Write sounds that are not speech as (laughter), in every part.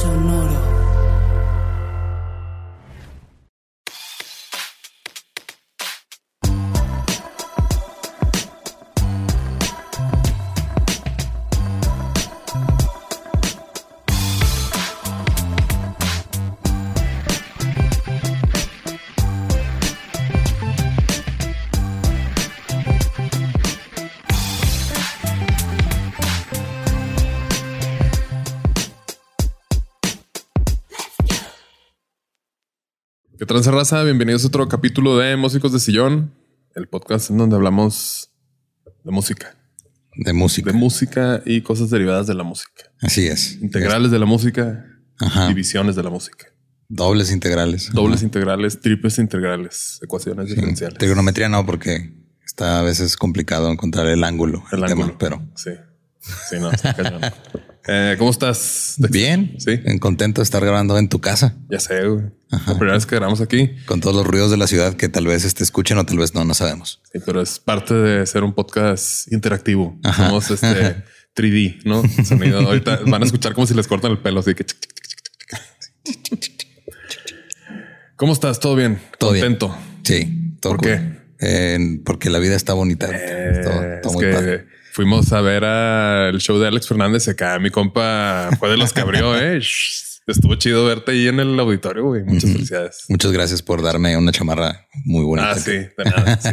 Sonoro. ¿Qué tranza raza? Bienvenidos a otro capítulo de Músicos de Sillón, el podcast en donde hablamos de música, De música. de música y cosas derivadas de la música, Así es. integrales de la música, Ajá. divisiones de la música, Dobles integrales. dobles integrales, triples integrales, ecuaciones diferenciales. Trigonometría no, porque está a veces complicado encontrar el ángulo. el ángulo, pero sí, sí, no, está cañón. (laughs) Eh, ¿Cómo estás? Bien. Sí. En contento de estar grabando en tu casa Ya sé, güey. La primera vez que grabamos aquí, con todos los ruidos de la ciudad que tal vez te escuchen o tal vez no, no sabemos. sí, pero es parte de ser un podcast interactivo. Ajá. Somos este (laughs) 3D, ¿no? Sonido. Ahorita van a escuchar como si les cortan el pelo, así que. ¿Cómo estás? ¿Todo bien? Todo bien. Contento. Sí. Todo ¿Por cool. qué? Eh, porque la vida está bonita. Eh, todo, todo es muy que padre. Fuimos a ver al show de Alex Fernández acá. Mi compa fue de los que abrió, eh. (laughs) Estuvo chido verte ahí en el auditorio, güey. Muchas felicidades. Muchas gracias por darme una chamarra muy bonita. Ah, sí, de nada. (laughs) sí.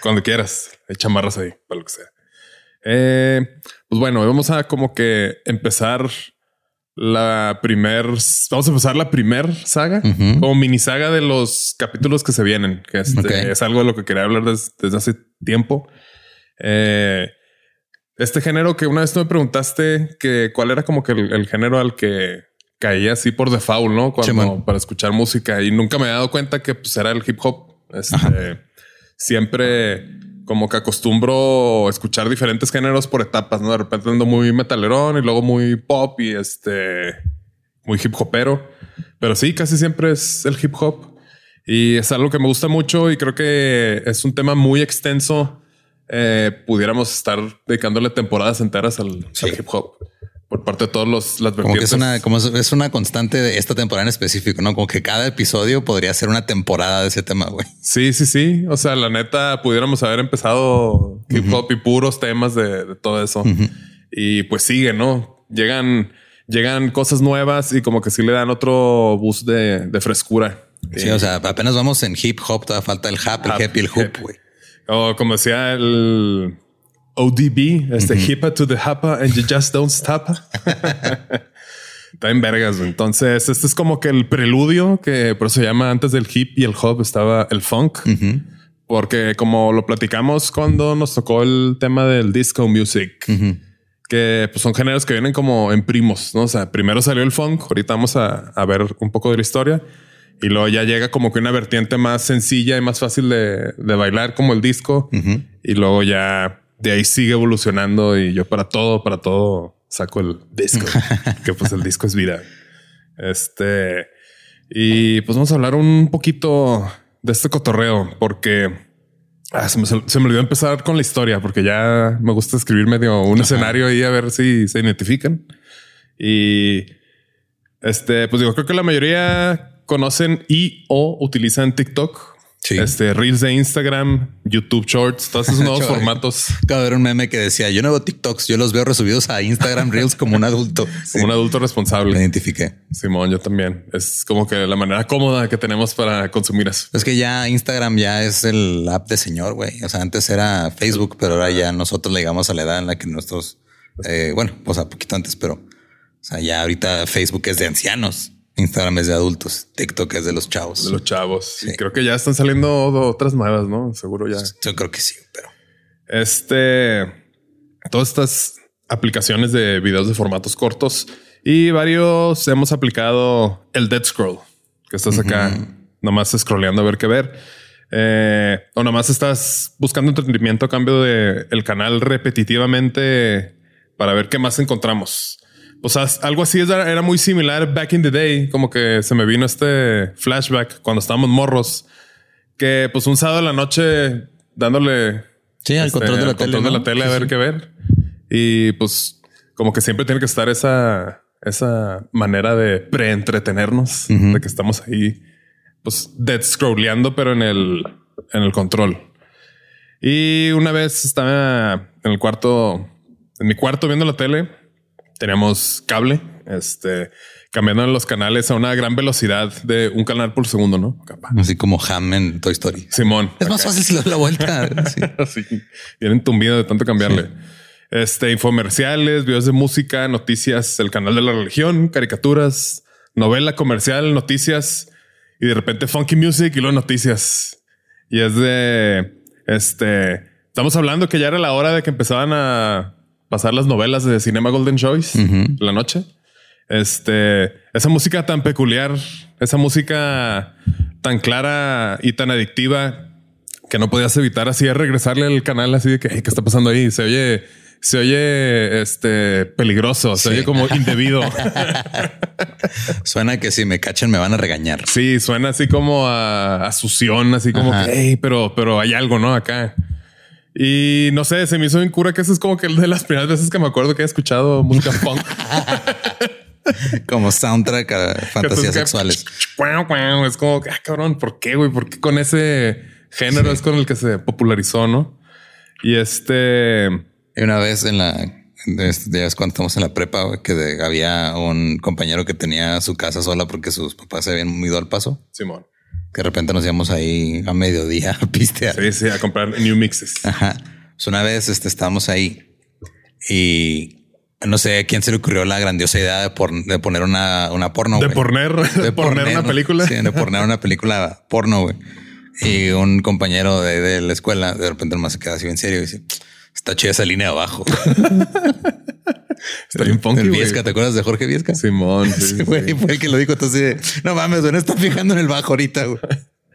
Cuando quieras, hay chamarras ahí para lo que sea. Eh, pues bueno, vamos a como que empezar la primer, vamos a empezar la primer saga Ujú. como mini saga de los capítulos que se vienen, que este, Ok. es algo de lo que quería hablar des- desde hace tiempo. Eh, este género que una vez tú me preguntaste que cuál era como que el, el género al que caía así por default, ¿no? Cuando para escuchar música y nunca me he dado cuenta que pues era el hip hop. Este, siempre como que acostumbro escuchar diferentes géneros por etapas, ¿no? De repente ando muy metalerón y luego muy pop y este muy hip hopero. Pero sí, casi siempre es el hip hop. Y es algo que me gusta mucho y creo que es un tema muy extenso. Eh, pudiéramos estar dedicándole temporadas enteras al, Sí. al hip hop por parte de todos los las Como que es una, como es- una constante de esta temporada en específico, ¿no? Como que cada episodio podría ser una temporada de ese tema, güey. Sí, sí, sí. O sea, la neta, pudiéramos haber empezado hip hop y puros temas de, de todo eso. Y pues sigue, ¿no? Llegan, llegan cosas nuevas y como que sí le dan otro boost de, de frescura. Sí, o sea, apenas vamos en hip hop, todavía falta el hap, el hip y el hoop, güey. O como decía el ODB, este hipa to the hapa and you just don't stop. (laughs) Está en vergas. Entonces, este es como que el preludio que por eso se llama antes del hip y el hop estaba el funk. Porque como lo platicamos cuando nos tocó el tema del disco music, que pues, son géneros que vienen como en primos, ¿no? O sea, primero salió el funk, ahorita vamos a, a ver un poco de la historia. Y luego ya llega como que una vertiente más sencilla y más fácil de, de bailar como el disco. Y luego ya de ahí sigue evolucionando y yo para todo, para todo saco el disco, (laughs) que pues el disco es vida. Este, y pues vamos a hablar un poquito de este cotorreo porque ah, se, me, se me olvidó empezar con la historia porque ya me gusta escribir medio un escenario ahí a ver si se identifican. Y este, pues digo, creo que la mayoría conocen y o utilizan TikTok. Sí. Este, Reels de Instagram, YouTube Shorts, todos esos (laughs) nuevos formatos. Acabo de ver un meme que decía, yo no veo TikToks, yo los veo resubidos a Instagram Reels como un adulto. Sí, (laughs) Como un adulto me responsable. identifiqué. Simón, yo también. Es como que la manera cómoda que tenemos para consumir eso. Es que ya Instagram ya es el app de señor, güey. O sea, antes era Facebook, pero ahora ya nosotros le llegamos a la edad en la que nuestros, eh, bueno, o sea, poquito antes, pero, o sea, ya ahorita Facebook es de ancianos, Instagram es de adultos, TikTok es de los chavos. De los chavos. Sí. Y creo que ya están saliendo otras nuevas, ¿no? Seguro ya. Yo creo que sí, pero Este. todas estas aplicaciones de videos de formatos cortos y varios hemos aplicado el Dead Scroll, que estás acá nomás scrolleando a ver qué ver. Eh, o nomás estás buscando entretenimiento a cambio de el canal repetitivamente para ver qué más encontramos. O sea, algo así era muy similar back in the day, como que se me vino este flashback cuando estábamos morros, que pues un sábado de la noche dándole sí, al este, control de la al tele, control de ¿no? la tele a Sí, ver sí. qué ver. Y pues como que siempre tiene que estar esa, esa manera de pre-entretenernos, Ujú. de que estamos ahí, pues dead scrolleando, pero en el, en el control. Y una vez estaba en el cuarto, en mi cuarto viendo la tele, teníamos cable, este, cambiando los canales a una gran velocidad de un canal por segundo, ¿no? Así como Ham en Toy Story. Simón. Es más fácil si le la vuelta. (laughs) Sí. Así, bien entumbido de tanto cambiarle. Este, infomerciales, videos de música, noticias, el canal de la religión, caricaturas, novela comercial, noticias y de repente funky music y luego noticias. Y es de, este, estamos hablando que ya era la hora de que empezaban a pasar las novelas de Cinema Golden Choice la noche. Este, esa música tan peculiar, esa música tan clara y tan adictiva que no podías evitar así de regresarle al canal así de que "Hey, qué está pasando ahí. Se oye, se oye este peligroso, se Sí. oye como indebido. (laughs) Suena que si me cachan me van a regañar. sí, suena así como a, a sución, así como que hey, pero, pero hay algo, no acá. Y no sé, se me hizo bien cura que eso es como que de las primeras veces que me acuerdo que he escuchado música (laughs) punk. Como soundtrack a fantasías sexuales. Es como, ah, cabrón, ¿por qué, güey? ¿Por qué con ese género es con el que se popularizó, no? Y este, Y una vez en la, de estos días cuando estamos en la prepa, güey, que de- había un compañero que tenía su casa sola porque sus papás se habían ido al paso. Simón. Que de repente nos íbamos ahí a mediodía a pistear. Sí, sí, a comprar new mixes. Ajá. Pues una vez este, estábamos ahí y no sé a quién se le ocurrió la grandiosa idea de, por- de poner una, una porno. De poner, de (laughs) poner una película. Sí, de poner una película porno, güey. Y un compañero de, de la escuela de repente nomás se queda así bien serio y dice, está chida esa línea de abajo. (laughs) Está bien funky, El güey. Viesca, ¿te acuerdas de Jorge Viesca? Simón. (laughs) sí, Sí, sí, güey, sí. fue el que lo dijo. Entonces, no mames, güey, no está fijando en el bajo ahorita, güey.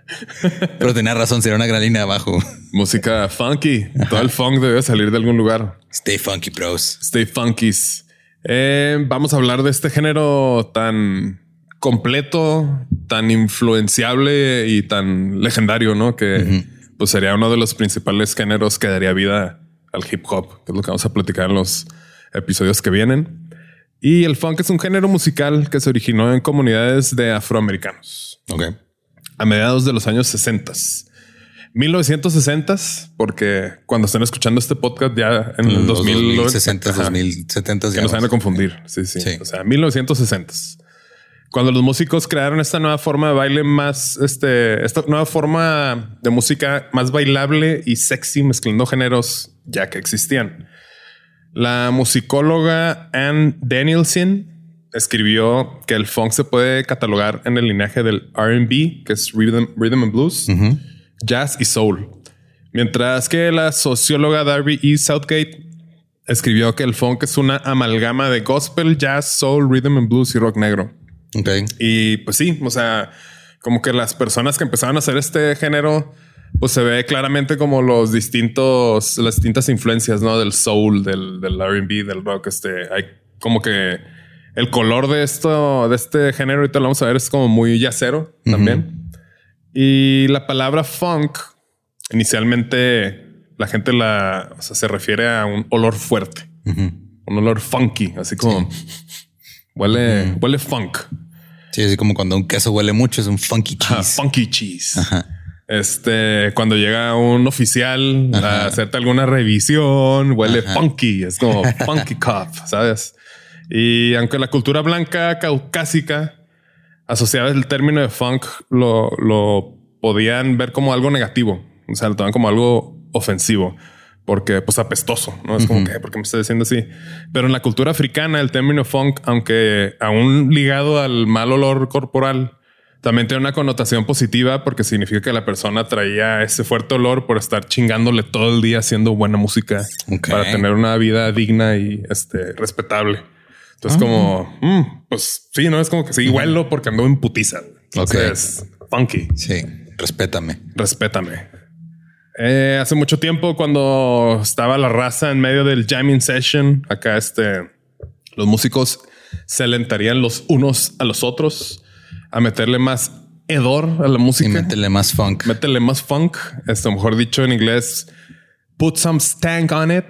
(laughs) Pero tenía razón, sería una gran línea abajo. Música funky. Todo el funk debe salir de algún lugar. Stay funky, bros. Stay funkies. Eh, vamos a hablar de este género tan completo, tan influenciable y tan legendario, ¿no? Que pues sería uno de los principales géneros que daría vida al hip hop, que es lo que vamos a platicar en los episodios que vienen. Y el funk es un género musical que se originó en comunidades de afroamericanos Ok. a mediados de los años 60. 1960, porque cuando estén escuchando este podcast ya en el Los 2000, 2060, Ajá. 2070 Que ya no se van a confundir. Sí, sí, Sí. O sea, 1960. Cuando los músicos crearon esta nueva forma de baile más, este, esta nueva forma de música más bailable y sexy, mezclando géneros ya que existían. La musicóloga Ann Danielson escribió que el funk se puede catalogar en el linaje del R&B, que es rhythm, rhythm and blues, jazz y soul. Mientras que la socióloga Darby E. Southgate escribió que el funk es una amalgama de gospel, jazz, soul, rhythm and blues y rock negro. Ok. Y pues sí, o sea, como que las personas que empezaron a hacer este género, pues se ve claramente como los distintos, las distintas influencias, ¿no? Del soul, del, del R&B, del rock. Este, hay como que el color de esto, de este género, ahorita lo vamos a ver, es como muy yacero también. Y la palabra funk, inicialmente la gente la, o sea, se refiere a un olor fuerte, un olor funky, así como huele, huele funk. Sí, así como cuando un queso huele mucho, es un funky Ajá, cheese. funky cheese. Este, cuando llega un oficial a hacerte alguna revisión, huele funky. Es como (laughs) funky cop, sabes? Y aunque la cultura blanca caucásica asociaba el término de funk, lo, lo podían ver como algo negativo. O sea, lo toman como algo ofensivo porque pues apestoso, no es como que porque me está diciendo así. Pero en la cultura africana, el término funk, aunque aún ligado al mal olor corporal, También tiene una connotación positiva porque significa que la persona traía ese fuerte olor por estar chingándole todo el día haciendo buena música para tener una vida digna y este, respetable. Entonces, como, mm, pues sí, no es como que sí, huelo porque ando en putiza. Entonces, funky. Sí, respétame. Respétame. Eh, hace mucho tiempo, cuando estaba la raza en medio del jamming session, acá este, los músicos se alentarían los unos a los otros a meterle más hedor a la Y música. métele más funk. Métele más funk. Esto mejor dicho en inglés, put some stank on it.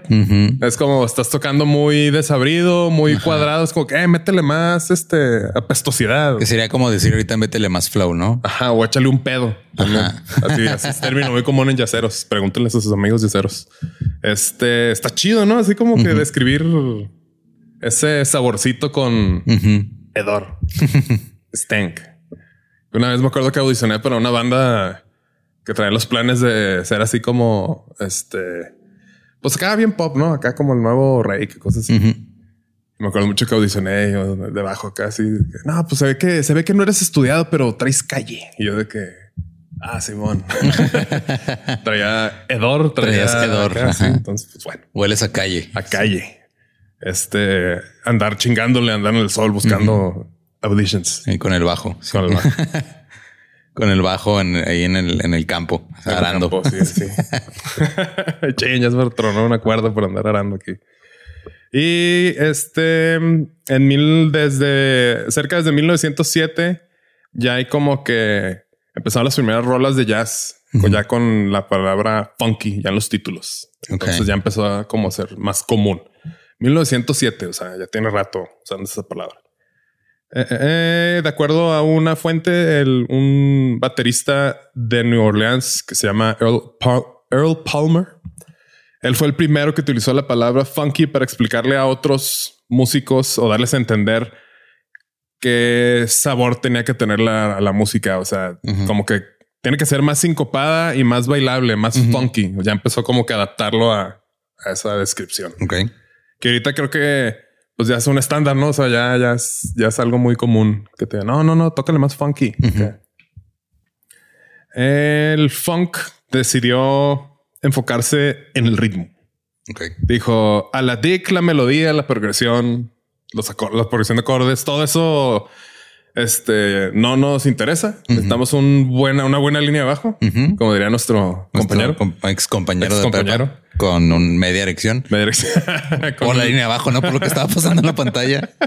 Es como estás tocando muy desabrido, muy cuadrado. Es como que eh, métele más este apestosidad. Que sería como decir ahorita métele más flow, ¿no? Ajá, o échale un pedo. Ajá. Así, así es término muy común en yaceros. Pregúntenles a sus amigos yaceros. Este está chido, ¿no? Así como que describir ese saborcito con Ujú. hedor. (laughs) Stank. Una vez me acuerdo que audicioné para una banda que traía los planes de ser así como este. Pues acá bien pop, ¿no? Acá como el nuevo rey, que cosas así. Me acuerdo mucho que audicioné yo debajo acá así. No, pues se ve que se ve que no eres estudiado, pero traes calle. Y yo de que ah, Simón (laughs) traía hedor, traía Traías hedor, acá. Entonces, pues bueno, Hueles a calle. a calle. Este andar chingándole, andar en el sol buscando auditions. Y con el bajo. sí. Con el- (laughs) Con el bajo en- ahí en el, en el campo, arando. campo, sí, sí. (laughs) Che, ya se me tronó una cuerda por andar arando aquí. Y este, en mil, desde cerca desde 1907, ya hay como que empezaron las primeras rolas de jazz, con- ya con la palabra funky, ya en los títulos. Entonces ya empezó a como ser más común. 1907, o sea, ya tiene rato usando esa palabra. Eh, eh, eh, de acuerdo a una fuente, el- un baterista de New Orleans que se llama Earl, Earl Palmer. Él fue el primero que utilizó la palabra funky para explicarle a otros músicos o darles a entender qué sabor tenía que tener la, la música. O sea, como que tiene que ser más sincopada y más bailable, más funky. Ya empezó como que adaptarlo a, a esa descripción Ok. que ahorita creo que pues ya es un estándar, ¿no? O sea, ya, ya, es, ya es algo muy común que te no, no, no, tócale más funky. El funk decidió enfocarse en el ritmo. Dijo a la dick, la melodía, la progresión, los la progresión de acordes, todo eso este no nos interesa. Necesitamos un buena, una buena línea abajo, como diría nuestro compañero. Ex compañero de Ex-compañero. prepa con un media erección. Me dirección- (laughs) con- Por la línea abajo, no por lo que estaba pasando en la pantalla. (laughs)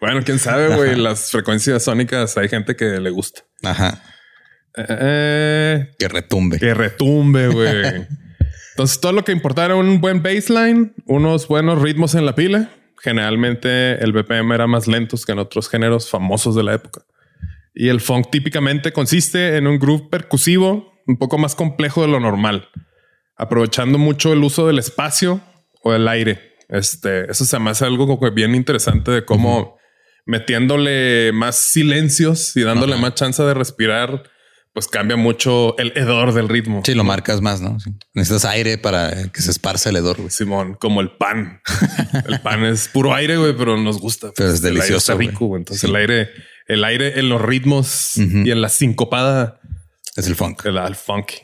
Bueno, quién sabe, güey. Las frecuencias sónicas hay gente que le gusta. Ajá. Eh, Que retumbe. que retumbe, güey. (laughs) Entonces, todo lo que importaba era un buen baseline, unos buenos ritmos en la pila. Generalmente el BPM era más lentos que en otros géneros famosos de la época. Y el funk típicamente consiste en un groove percusivo un poco más complejo de lo normal, aprovechando mucho el uso del espacio o el aire. Este, eso se me hace algo como que bien interesante de cómo metiéndole más silencios y dándole más chance de respirar, pues cambia mucho el hedor del ritmo. Sí, lo marcas más, ¿no? Sí. Necesitas aire para que se esparce el hedor. güey. Simón, como el pan. el pan es puro aire, güey, pero nos gusta. Pero es El aire delicioso, está güey. rico, güey. Entonces Sí. el aire, el aire en los ritmos y en la sincopada Es el funk. el funky.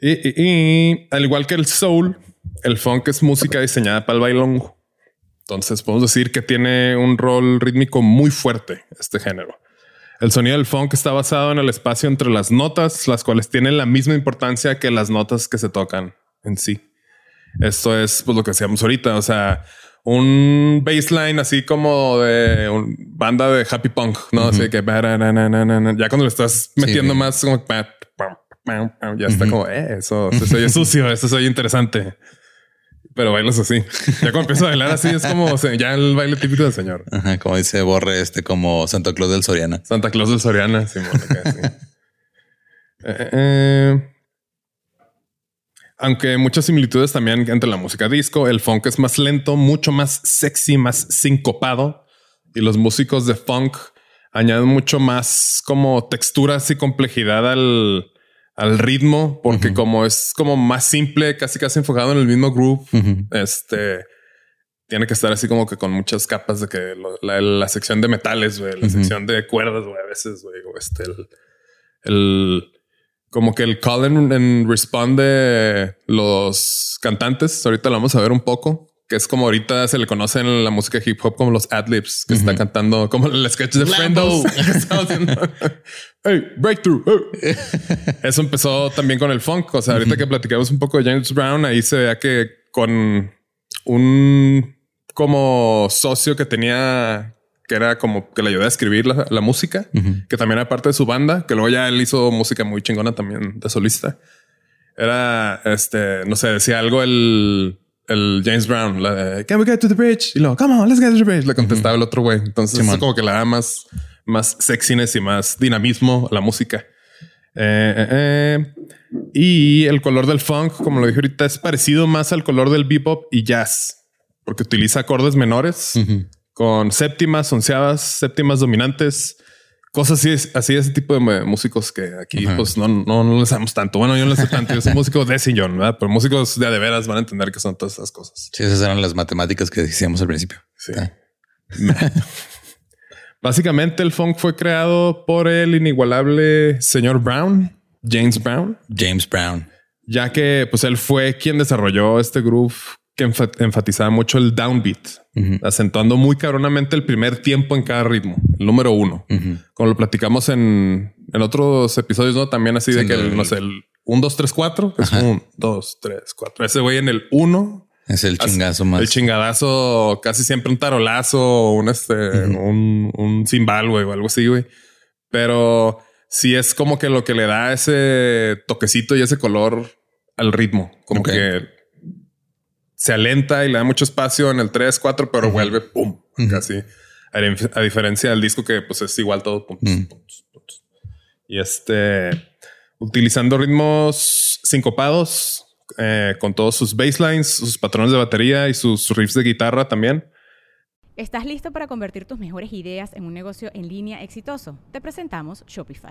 Y, y- y, al igual que el soul, el funk es música diseñada para el bailongo. Entonces podemos decir que tiene un rol rítmico muy fuerte este género. El sonido del funk está basado en el espacio entre las notas, las cuales tienen la misma importancia que las notas que se tocan en sí. Esto es pues, lo que hacíamos ahorita. O sea, un baseline así como de un banda de happy punk, no así que ya cuando le estás metiendo más como ya está como eh, eso, eso soy sucio, eso soy interesante. Pero bailas así. Ya cuando empiezo a bailar así es como ya el baile típico del señor. Ajá, como dice Borre, este como Santa Claus del Soriana. Santa Claus del Soriana, sí. (laughs) Eh, eh, aunque hay muchas similitudes también entre la música disco, el funk es más lento, mucho más sexy, más sincopado. Y los músicos de funk añaden mucho más como texturas y complejidad al, al ritmo, porque como es como más simple, casi casi enfocado en el mismo groove, Ujú. este tiene que estar así como que con muchas capas de que lo- la, la sección de metales, güey, la sección de cuerdas, güey, a veces, güey, o este, el, el- como que el call and, and respond de los cantantes. Ahorita lo vamos a ver un poco, que es como ahorita se le conoce en la música hip hop como los adlibs que está cantando como el sketch de (laughs) (laughs) haciendo. hey, breakthrough. hey. (laughs) Eso empezó también con el funk. O sea, ahorita que platicamos un poco de James Brown, ahí se veía que con un como socio que tenía, que era como que le ayudó a escribir la, la música, que también era parte de su banda, que luego ya él hizo música muy chingona también de solista. Era este, no sé, decía algo el, el James Brown, la de Can we get to the bridge? Y luego, come on, let's get to the bridge. Le contestaba el otro güey. Entonces, Simón. eso como que le da más, más sexiness y más dinamismo a la música. Eh, eh, eh. Y el color del funk, como lo dije ahorita, es parecido más al color del bebop y jazz, porque utiliza acordes menores con séptimas, onceavas, séptimas dominantes, cosas así, así ese tipo de músicos que aquí pues no, no, no le sabemos tanto. Bueno, yo no le sé tanto. Yo soy músico de sillón, ¿verdad? Pero músicos de de veras van a entender que son todas esas cosas. Sí, esas eran las matemáticas que decíamos al principio. Sí. Ah. (laughs) Básicamente el funk fue creado por el inigualable señor Brown, James Brown, James Brown. ya que pues él fue quien desarrolló este groove que enfa- enfatizaba mucho el downbeat, acentuando muy cabronamente el primer tiempo en cada ritmo, el número uno. Como lo platicamos en, en otros episodios, ¿no? También así de Sí, que, el, el- no sé, el 1, 2, 3, 4, es un 2, 3, 4. Ese güey en el 1 Es el chingazo más. el chingadazo, casi siempre un tarolazo, un este, un, un cimbal, güey, o algo así, güey. Pero sí es como que lo que le da ese toquecito y ese color al ritmo. Como Ok. que se alenta y le da mucho espacio en el 3, 4, pero vuelve pum, casi. A, dif- a diferencia del disco que pues es igual todo puntos, puntos, puntos. Y este, utilizando ritmos sincopados, eh, con todos sus basslines, sus patrones de batería y sus riffs de guitarra también. ¿Estás listo para convertir tus mejores ideas en un negocio en línea exitoso? Te presentamos Shopify.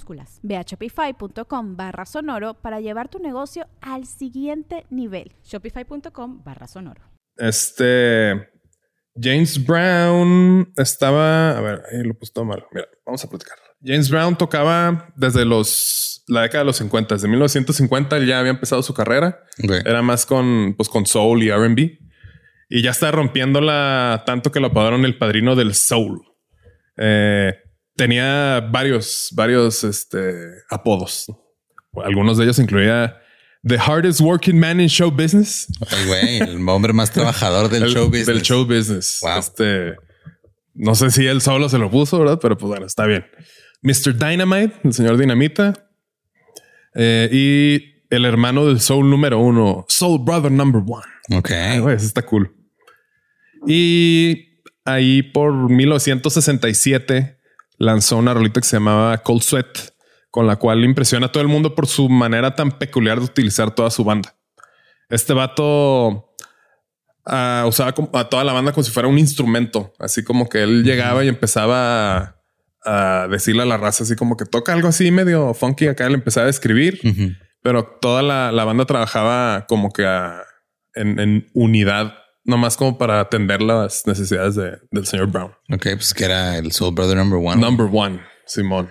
Ve a shopify.com barra sonoro para llevar tu negocio al siguiente nivel. Shopify.com barra sonoro. Este James Brown estaba, a ver, ahí lo puse todo mal. Mira, vamos a platicar. James Brown tocaba desde los la década de los 50, desde 1950 él ya había empezado su carrera. Era más con pues con soul y R&B y ya está rompiéndola tanto que lo apodaron el padrino del soul. Eh, tenía varios, varios este, apodos. Algunos de ellos incluía The Hardest Working Man in Show Business. Ay, güey, el hombre más trabajador del (laughs) El- show business. Del show business. Wow. Este, no sé si él solo se lo puso, ¿verdad? Pero pues bueno, está bien. Mr. Dynamite, el señor Dinamita. Eh, y el hermano del Soul número uno, Soul Brother number one. Ok. Ay, güey, eso está cool. Y ahí por 1967 lanzó una rolita que se llamaba Cold Sweat, con la cual impresiona a todo el mundo por su manera tan peculiar de utilizar toda su banda. Este vato ah, usaba a toda la banda como si fuera un instrumento, así como que él llegaba y empezaba a, a decirle a la raza así como que toca algo así medio funky acá, él empezaba a escribir pero toda la, la banda trabajaba como que a- en, en unidad, nomás como para atender las necesidades de- del señor Brown. Ok, pues que era el Soul Brother number one. Number one, Simón,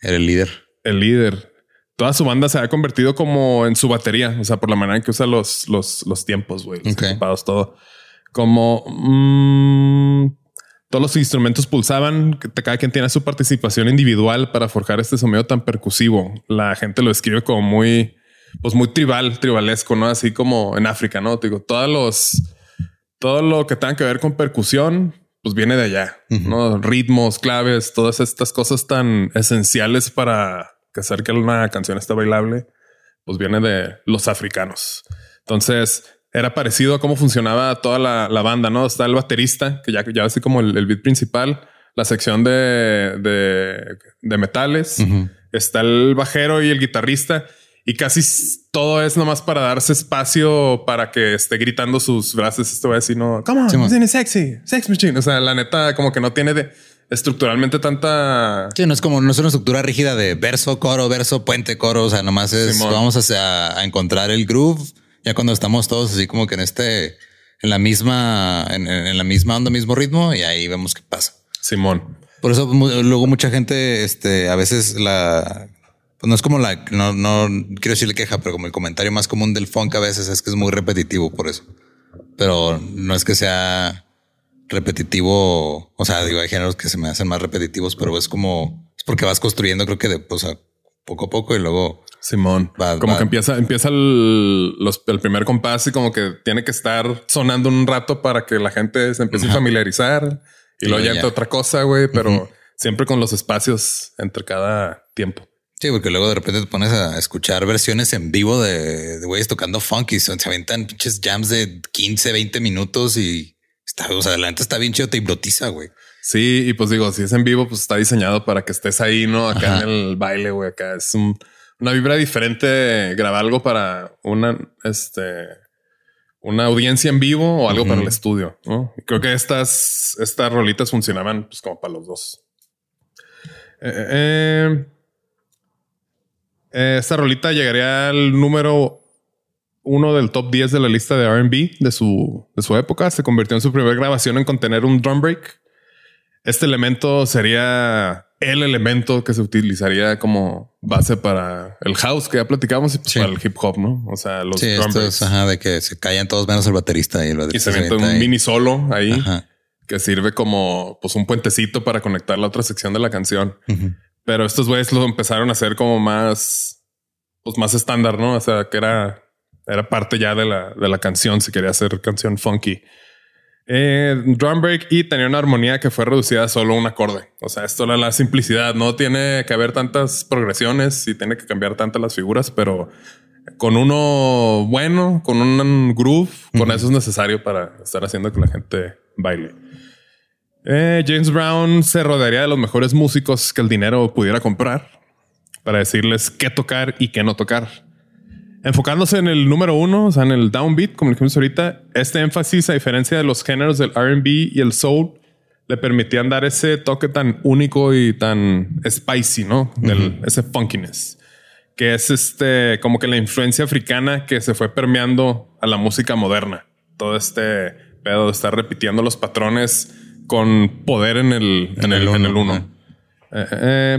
Era el líder. el líder. Toda su banda se ha convertido como en su batería, o sea, por la manera en que usa los, los, los tiempos, güey, los Ok. ocupados, todo. Como mm, todos los instrumentos pulsaban, cada quien tiene su participación individual para forjar este sonido tan percusivo. La gente lo escribe como muy pues muy tribal, tribalesco, ¿no? Así como en África, ¿no? Te digo, todos los, todo lo que tenga que ver con percusión, pues viene de allá, ¿no? Ritmos, claves, todas estas cosas tan esenciales para que hacer que una canción esté bailable, pues viene de los africanos. Entonces, era parecido a cómo funcionaba toda la, banda, ¿no? Está el baterista, que ya, ya así como el, beat principal, la sección de, de, metales, está el bajero y el guitarrista, y casi todo es nomás para darse espacio para que esté gritando sus frases. Esto va a no, come on, sexy, sex machine. O sea, la neta, como que no tiene de estructuralmente tanta. Sí, no es como no es una estructura rígida de verso, coro, verso, puente, coro. O sea, nomás es vamos a, a, encontrar el groove. Ya cuando estamos todos así como que en este, en la misma, en, la misma onda, mismo ritmo, y ahí vemos qué pasa. Simón. Por eso luego mucha gente, este, a veces la pues no es como la, no, no quiero decirle queja, pero como el comentario más común del funk a veces es que es muy repetitivo por eso. Pero no es que sea repetitivo. O sea, digo, hay géneros que se me hacen más repetitivos, pero es como, es porque vas construyendo, creo que de, pues, poco a poco y luego. Simón, como que empieza, empieza el, el, primer compás y como que tiene que estar sonando un rato para que la gente se empiece a familiarizar y, luego ya entra otra cosa, güey, pero siempre con los espacios entre cada tiempo. Sí, porque luego de repente te pones a escuchar versiones en vivo de, güeyes tocando funky. Se aventan pinches jams de 15, 20 minutos y está, o sea, adelante está bien chido, te hipnotiza, güey. Sí, y pues digo, si es en vivo, pues está diseñado para que estés ahí, ¿no? Acá en el baile, güey. Acá es una vibra diferente grabar algo para una, este, una audiencia en vivo o algo para el estudio, ¿no? creo que estas, estas rolitas funcionaban pues como para los dos. eh, eh eh, esta rolita llegaría al número uno del top 10 de la lista de RB de su, de su época. Se convirtió en su primera grabación en contener un drum break. Este elemento sería el elemento que se utilizaría como base para el house que ya platicamos y pues para el hip hop, ¿no? O sea, los drum breaks. ajá, de que se callan todos menos el baterista y el baterista. Y se mete un mini solo ahí que sirve como pues un puentecito para conectar la otra sección de la canción. Pero estos güeyes lo empezaron a hacer como más, pues más estándar, ¿no? O sea, que era, era parte ya de la, de la canción, si quería hacer canción funky. Eh, drum break y tenía una armonía que fue reducida a solo un acorde. O sea, esto era la simplicidad. No tiene que haber tantas progresiones y tiene que cambiar tantas las figuras, pero con uno bueno, con un groove, con eso es necesario para estar haciendo que la gente baile. Eh, James Brown se rodearía de los mejores músicos que el dinero pudiera comprar para decirles qué tocar y qué no tocar. Enfocándose en el número uno, o sea, en el downbeat, como dijimos ahorita, este énfasis, a diferencia de los géneros del RB y el soul, le permitían dar ese toque tan único y tan spicy, ¿no? ese funkiness, que es este, como que la influencia africana que se fue permeando a la música moderna. Todo este pedo de estar repitiendo los patrones con poder en el, en, el, en el uno. Eh, eh,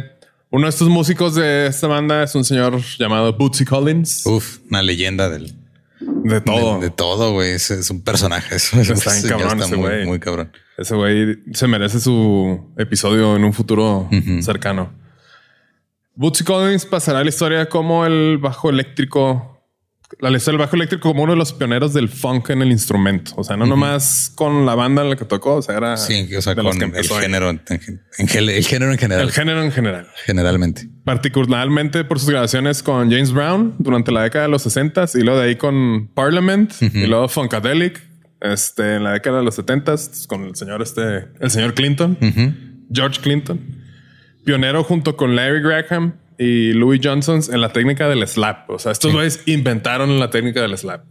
uno de estos músicos de esta banda es un señor llamado Bootsy Collins. Uf, una leyenda del de todo. De, todo, güey. Es, un personaje. está en cabrón ese muy, muy, cabrón. Ese güey se merece su episodio en un futuro cercano. Bootsy Collins pasará la historia como el bajo eléctrico la lista del bajo eléctrico como uno de los pioneros del funk en el instrumento. O sea, no nomás con la banda en la que tocó, o sea, era sí, o sea, con el género, en, el género en general. El género en general. Generalmente. Particularmente por sus grabaciones con James Brown durante la década de los 60 y luego de ahí con Parliament y luego Funkadelic este, en la década de los 70 con el señor este, el señor Clinton, George Clinton, pionero junto con Larry Graham y Louis Johnson en la técnica del slap. O sea, estos güeyes inventaron la técnica del slap.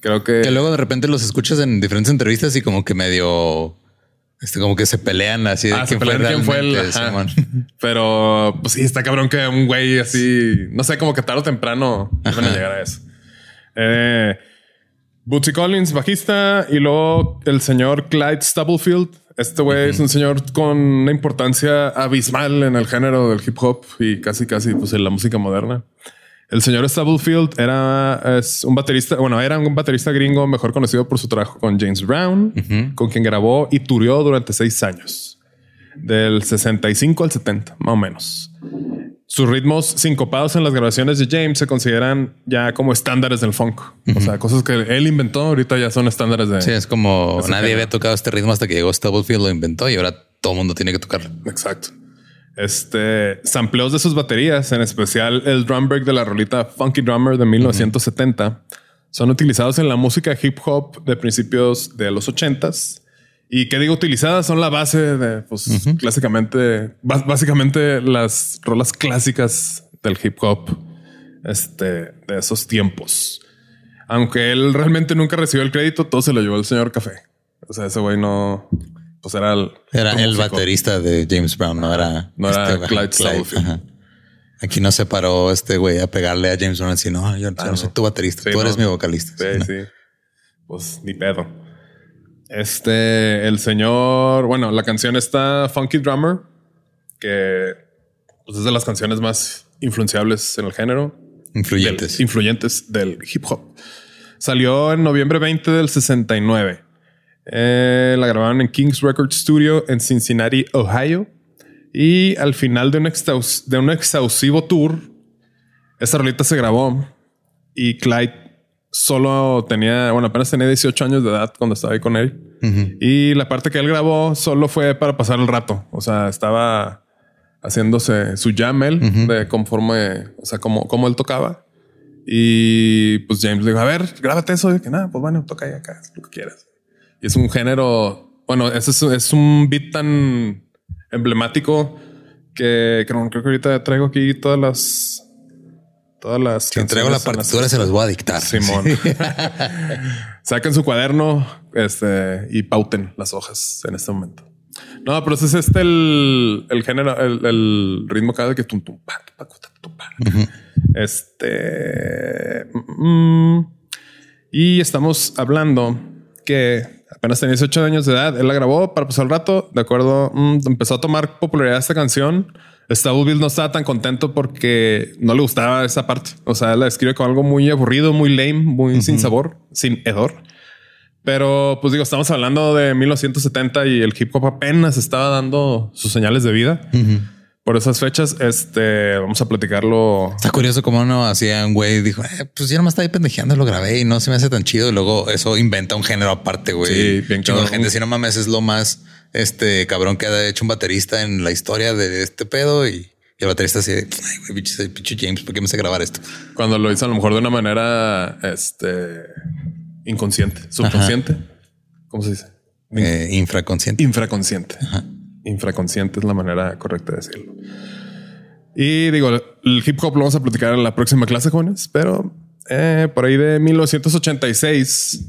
Creo que... Que luego de repente los escuchas en diferentes entrevistas y como que medio... Este, como que se pelean así de ah, quién, fue quién fue el... (laughs) Pero pues sí, está cabrón que un güey así... No sé, como que tarde o temprano van a llegar a eso. Eh, Bootsy Collins, bajista. Y luego el señor Clyde Stubblefield, este güey es un señor con una importancia abismal en el género del hip hop y casi, casi pues en la música moderna. El señor Stubblefield era es un baterista, bueno, era un baterista gringo mejor conocido por su trabajo con James Brown, con quien grabó y turió durante seis años, del 65 al 70, más o menos. Sus ritmos sincopados en las grabaciones de James se consideran ya como estándares del funk. O sea, cosas que él inventó ahorita ya son estándares de. Sí, es como nadie género. había tocado este ritmo hasta que llegó Stubblefield, lo inventó y ahora todo el mundo tiene que tocarlo. Exacto. Este sampleos de sus baterías, en especial el drum break de la rolita Funky Drummer de 1970, son utilizados en la música hip hop de principios de los 80s. Y que digo utilizadas son la base de, pues, clásicamente, básicamente las rolas clásicas del hip hop este, de esos tiempos. Aunque él realmente nunca recibió el crédito, todo se lo llevó el señor Café. O sea, ese güey no, pues era el, Era el músico. baterista de James Brown, no era, No era este, Clyde ajá, ajá. Aquí no se paró este güey a pegarle a James Brown así, no, yo, yo no, no. soy tu baterista, Sí, tú eres no. mi vocalista. Sí, No. sí. Pues ni pedo. Este, el señor, bueno, la canción está Funky Drummer, que pues, es de las canciones más influenciables en el género. Influyentes. del- influyentes del hip hop. Salió en noviembre 20 del 69. Eh, la grabaron en King's Record Studio en Cincinnati, Ohio. Y al final de un, de un exhaustivo tour, esta rolita se grabó y Clyde solo tenía, bueno, apenas tenía 18 años de edad cuando estaba ahí con él. Y la parte que él grabó solo fue para pasar el rato. O sea, estaba haciéndose su jam él de conforme, o sea, como, como él tocaba. Y pues James le dijo, a ver, grábate eso. Y que nada, pues bueno, toca ahí acá, lo que quieras. Y es un género, bueno, es, es un beat tan emblemático que creo, creo que ahorita traigo aquí todas las, todas las. Si entrego la en las- partitura, se las voy a dictar. Simón. (laughs) Saquen su cuaderno este, y pauten las hojas en este momento. No, pero ese es este el, el género, el, el ritmo cada que tum, tum, pa, tu, pa, cu, ta, tu, pa. Este. mm, y estamos hablando que apenas tenía 18 años de edad. Él la grabó para pasar el rato. De acuerdo, mm, empezó a tomar popularidad esta canción. Stubblefield no estaba tan contento porque no le gustaba esa parte. O sea, la describe como algo muy aburrido, muy lame, muy sin sabor, sin hedor. Pero pues digo, estamos hablando de 1970 y el hip hop apenas estaba dando sus señales de vida. Por esas fechas, este vamos a platicarlo. Está curioso cómo uno hacía un güey dijo, eh, pues yo nomás estaba ahí pendejeando, lo grabé y no se me hace tan chido. Y luego eso inventa un género aparte, güey. Sí, bien de cabrón. gente, si no mames, es lo más este cabrón que ha hecho un baterista en la historia de este pedo. Y, y el baterista así, ay, güey, pinche, pinche James, ¿por qué me hace grabar esto? Cuando lo hizo a lo mejor de una manera este inconsciente, subconsciente. ¿Cómo se dice? Eh, infraconsciente. Infraconsciente. Infraconsciente es la manera correcta de decirlo. Y digo, el hip hop lo vamos a platicar en la próxima clase, jóvenes, pero eh, por ahí de 1986,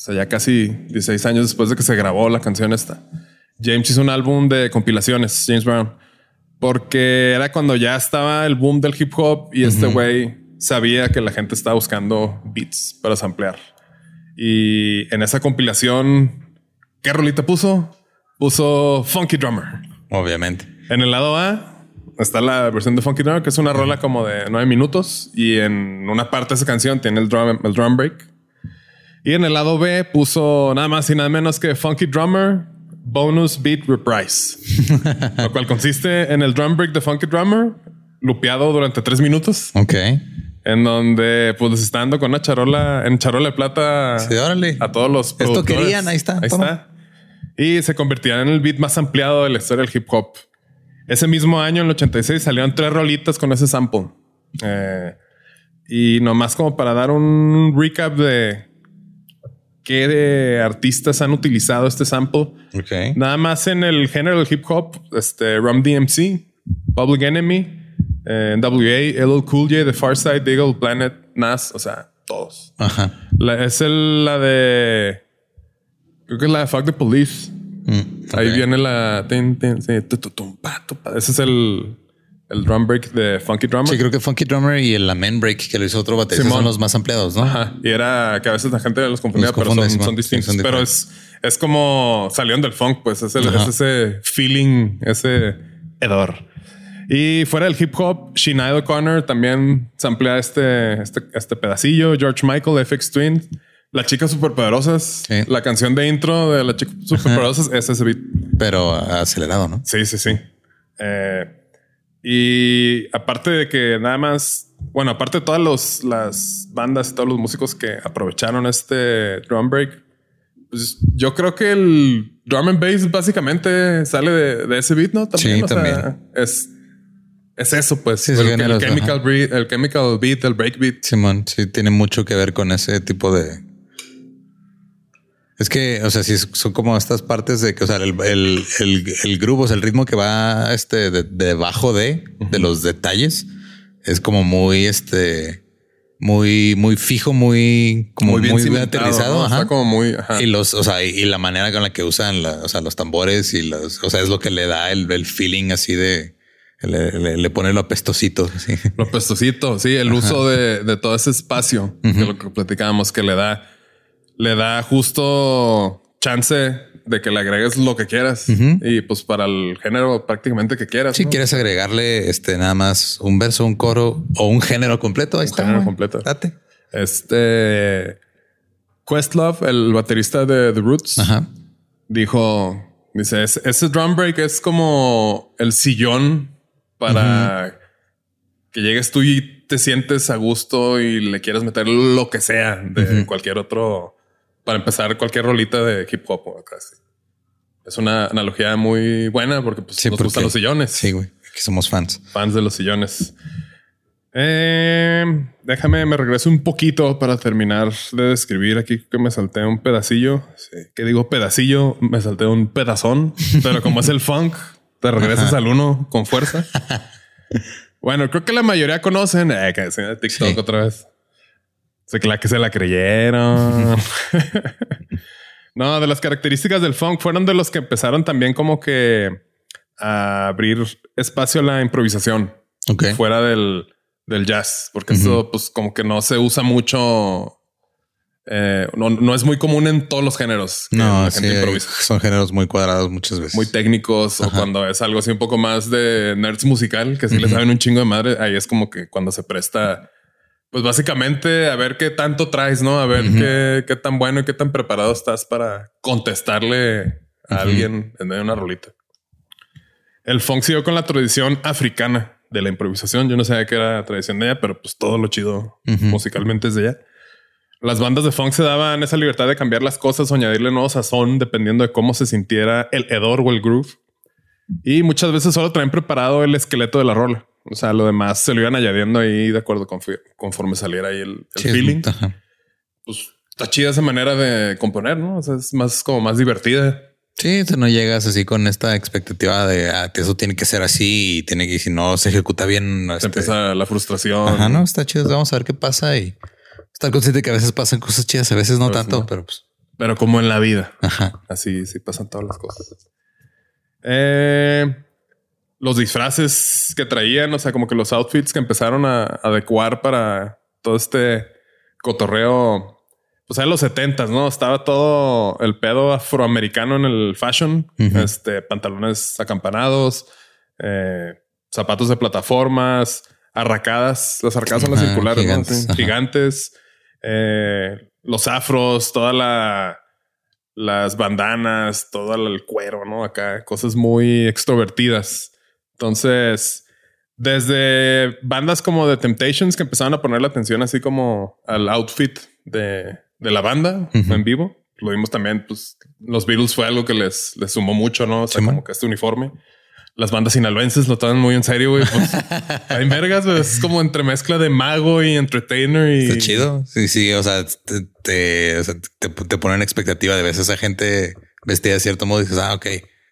o sea, ya casi 16 años después de que se grabó la canción esta, James hizo un álbum de compilaciones, James Brown, porque era cuando ya estaba el boom del hip hop y este güey sabía que la gente estaba buscando beats para samplear. Y en esa compilación, ¿qué rolita puso? Puso Funky Drummer. Obviamente. En el lado A está la versión de Funky Drummer, que es una rola como de nueve minutos. Y en una parte de esa canción tiene el drum, el drum break. Y en el lado B puso nada más y nada menos que Funky Drummer Bonus Beat Reprise. (laughs) lo cual consiste en el drum break de Funky Drummer, lupeado durante tres minutos, Ok. en donde pues está dando con una charola, en charola de plata Sí, órale. a todos los Esto querían, ahí está, Ahí toma. está. Y se convertirá en el beat más ampliado de la historia del hip hop. Ese mismo año, en el 86, salieron tres rolitas con ese sample. Eh, y nomás como para dar un recap de qué de artistas han utilizado este sample. Ok. Nada más en el género del hip hop, este Rum DMC, Public Enemy, eh, WA, LL Cool J, The Far Side, Diggle, Planet, Nas, o sea, todos. Ajá. La- es el, la de. Creo que es la de Fuck the Police. Mm, Ahí viene la. tin, tin, sí, tu, tu, tum, pa, tu, pa. Ese es el, el drum break de Funky Drummer. Sí, creo que Funky Drummer y el Amen Break que lo hizo otro baterista Simón. son los más ampliados, ¿no? Ajá. Y era que a veces la gente los confundía, Los pero confunde, son, Simón. son distintos. Son pero es, es como salieron del funk, pues es, el- Ajá. es ese feeling, ese hedor. Y fuera del hip hop, Sinead O'Connor también samplea este, este, este pedacillo. George Michael, FX Twin, Las Chicas Superpoderosas. Sí. La canción de intro de Las Chicas Superpoderosas es ese beat. Pero acelerado, ¿no? Sí, sí, sí. Eh, Y aparte de que nada más, bueno, aparte de todas los, las bandas y todos los músicos que aprovecharon este drum break, pues yo creo que el drum and bass básicamente sale de, de ese beat, ¿no? También, Sí, o sea, también. es, es eso, pues. Sí, el, chemical beat, el chemical beat, el break beat. Simón, sí, tiene mucho que ver con ese tipo de. Es que, o sea, sí son como estas partes de que, o sea, el, el, el, el groove, o sea, el ritmo que va este de, debajo de, de los detalles es como muy, este, muy, muy fijo, muy, como muy, bien aterrizado. ¿no? ajá. Está como muy, ajá. Y los, o sea, y la manera con la que usan la- o sea, los tambores y los, o sea, es lo que le da el, el feeling así de, le, le, le pone lo apestosito. así. Lo pestosito, sí, el uso de, de todo ese espacio, que lo que platicábamos, que le da, le da justo chance de que le agregues lo que quieras. Y pues para el género prácticamente que quieras. Si ¿no? quieres agregarle este nada más un verso, un coro o un género completo, ahí está. género completo. Date. Este Questlove, el baterista de The Roots, Ajá. dijo, dice, "Es- ese drum break es como el sillón para que llegues tú y te sientes a gusto y le quieras meter lo que sea de cualquier otro, para empezar cualquier rolita de hip hop o acá. sí. Es una analogía muy buena porque pues, Sí, nos porque- gustan los sillones. Sí, güey. Aquí somos fans. Fans de los sillones. Eh, déjame, me regreso un poquito para terminar de describir aquí que me salté un pedacillo. Sí, que digo pedacillo, me salté un pedazón, (laughs) pero como es el funk, te regresas al uno con fuerza. (laughs) bueno, creo que la mayoría conocen eh, que TikTok Sí. otra vez. Que la que se la creyeron. (laughs) no, de las características del funk fueron de los que empezaron también como que a abrir espacio a la improvisación Ok. fuera del, del jazz, porque eso pues como que no se usa mucho. eh, no, no es muy común en todos los géneros. No, la gente improvisa. son géneros muy cuadrados muchas veces. Muy técnicos o cuando es algo así un poco más de nerds musical, que sí le saben un chingo de madre. Ahí es como que cuando se presta, pues básicamente a ver qué tanto traes, no? A ver qué, qué tan bueno y qué tan preparado estás para contestarle a alguien en medio de una rolita. El funk siguió con la tradición africana de la improvisación. Yo no sabía que era tradición de ella, pero pues todo lo chido musicalmente es de ella. Las bandas de funk se daban esa libertad de cambiar las cosas o añadirle nuevo sazón dependiendo de cómo se sintiera el hedor o el groove. Y muchas veces solo traen preparado el esqueleto de la rola. O sea, lo demás se lo iban añadiendo ahí de acuerdo con conforme saliera ahí el, el Sí, es- feeling. Pues está chida esa manera de componer, ¿no? O sea, es más como más divertida. Sí, tú no llegas así con esta expectativa de ah, eso tiene que ser así y tiene que, si no se ejecuta bien, este, empieza la frustración. Ajá, no está chido. Vamos a ver qué pasa y estar consciente que a veces pasan cosas chidas, a veces no A veces tanto, no. pero pues, Pero como en la vida. ajá. Así, sí pasan todas las cosas. Eh, los disfraces que traían, o sea, como que los outfits que empezaron a adecuar para todo este cotorreo. Pues en los setentas, ¿no? Estaba todo el pedo afroamericano en el fashion. Este, pantalones acampanados, eh, zapatos de plataformas, arracadas. Las arracadas son las circulares, ¿no? gigantes, ajá. gigantes. Eh, los afros, toda la las bandanas, todo el cuero, ¿no? Acá, cosas muy extrovertidas. Entonces, desde bandas como The Temptations que empezaron a poner la atención así como al outfit de, de la banda en vivo. Lo vimos también, pues los Beatles fue algo que les, les sumó mucho, ¿no? O sea, Sí, man. como que este uniforme. Las bandas sinaloenses lo toman muy en serio, güey. Pues, (laughs) hay vergas, güey. Es como entre mezcla de mago y entertainer y... Está chido. Sí, sí. O sea, te, te, o sea, te, te ponen expectativa de veces a gente vestida de cierto modo y dices, ah, ok,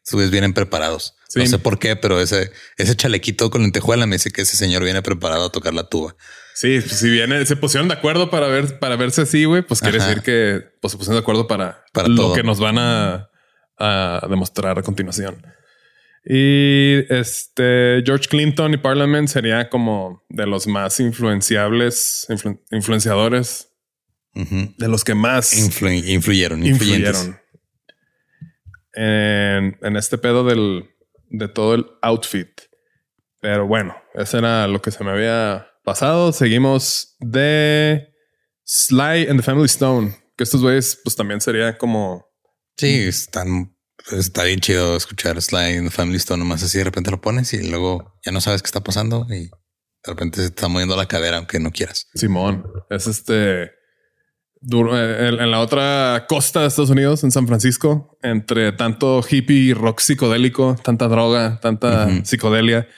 subes vienen preparados. Sí. No sé por qué, pero ese, ese chalequito con lentejuela me dice que ese señor viene preparado a tocar la tuba. Sí, pues, si viene, se pusieron de acuerdo para ver, para verse así, güey, pues quiere Ajá. decir que pues, se pusieron de acuerdo para, Para lo todo. que nos van a, a demostrar a continuación. Y este George Clinton y Parliament sería como de los más influenciables, influ- influenciadores, de los que más Influ- influyeron, influyeron en, en este pedo del, de todo el outfit. Pero bueno, eso era lo que se me había pasado. Seguimos de Sly and the Family Stone, que estos güeyes pues también sería como Sí, están está bien chido escuchar Sly en the Family Stone, nomás así de repente lo pones y luego ya no sabes qué está pasando y de repente se está moviendo la cadera aunque no quieras. Simón, es este en, en la otra costa de Estados Unidos, en San Francisco, entre tanto hippie y rock psicodélico, tanta droga, tanta psicodelia,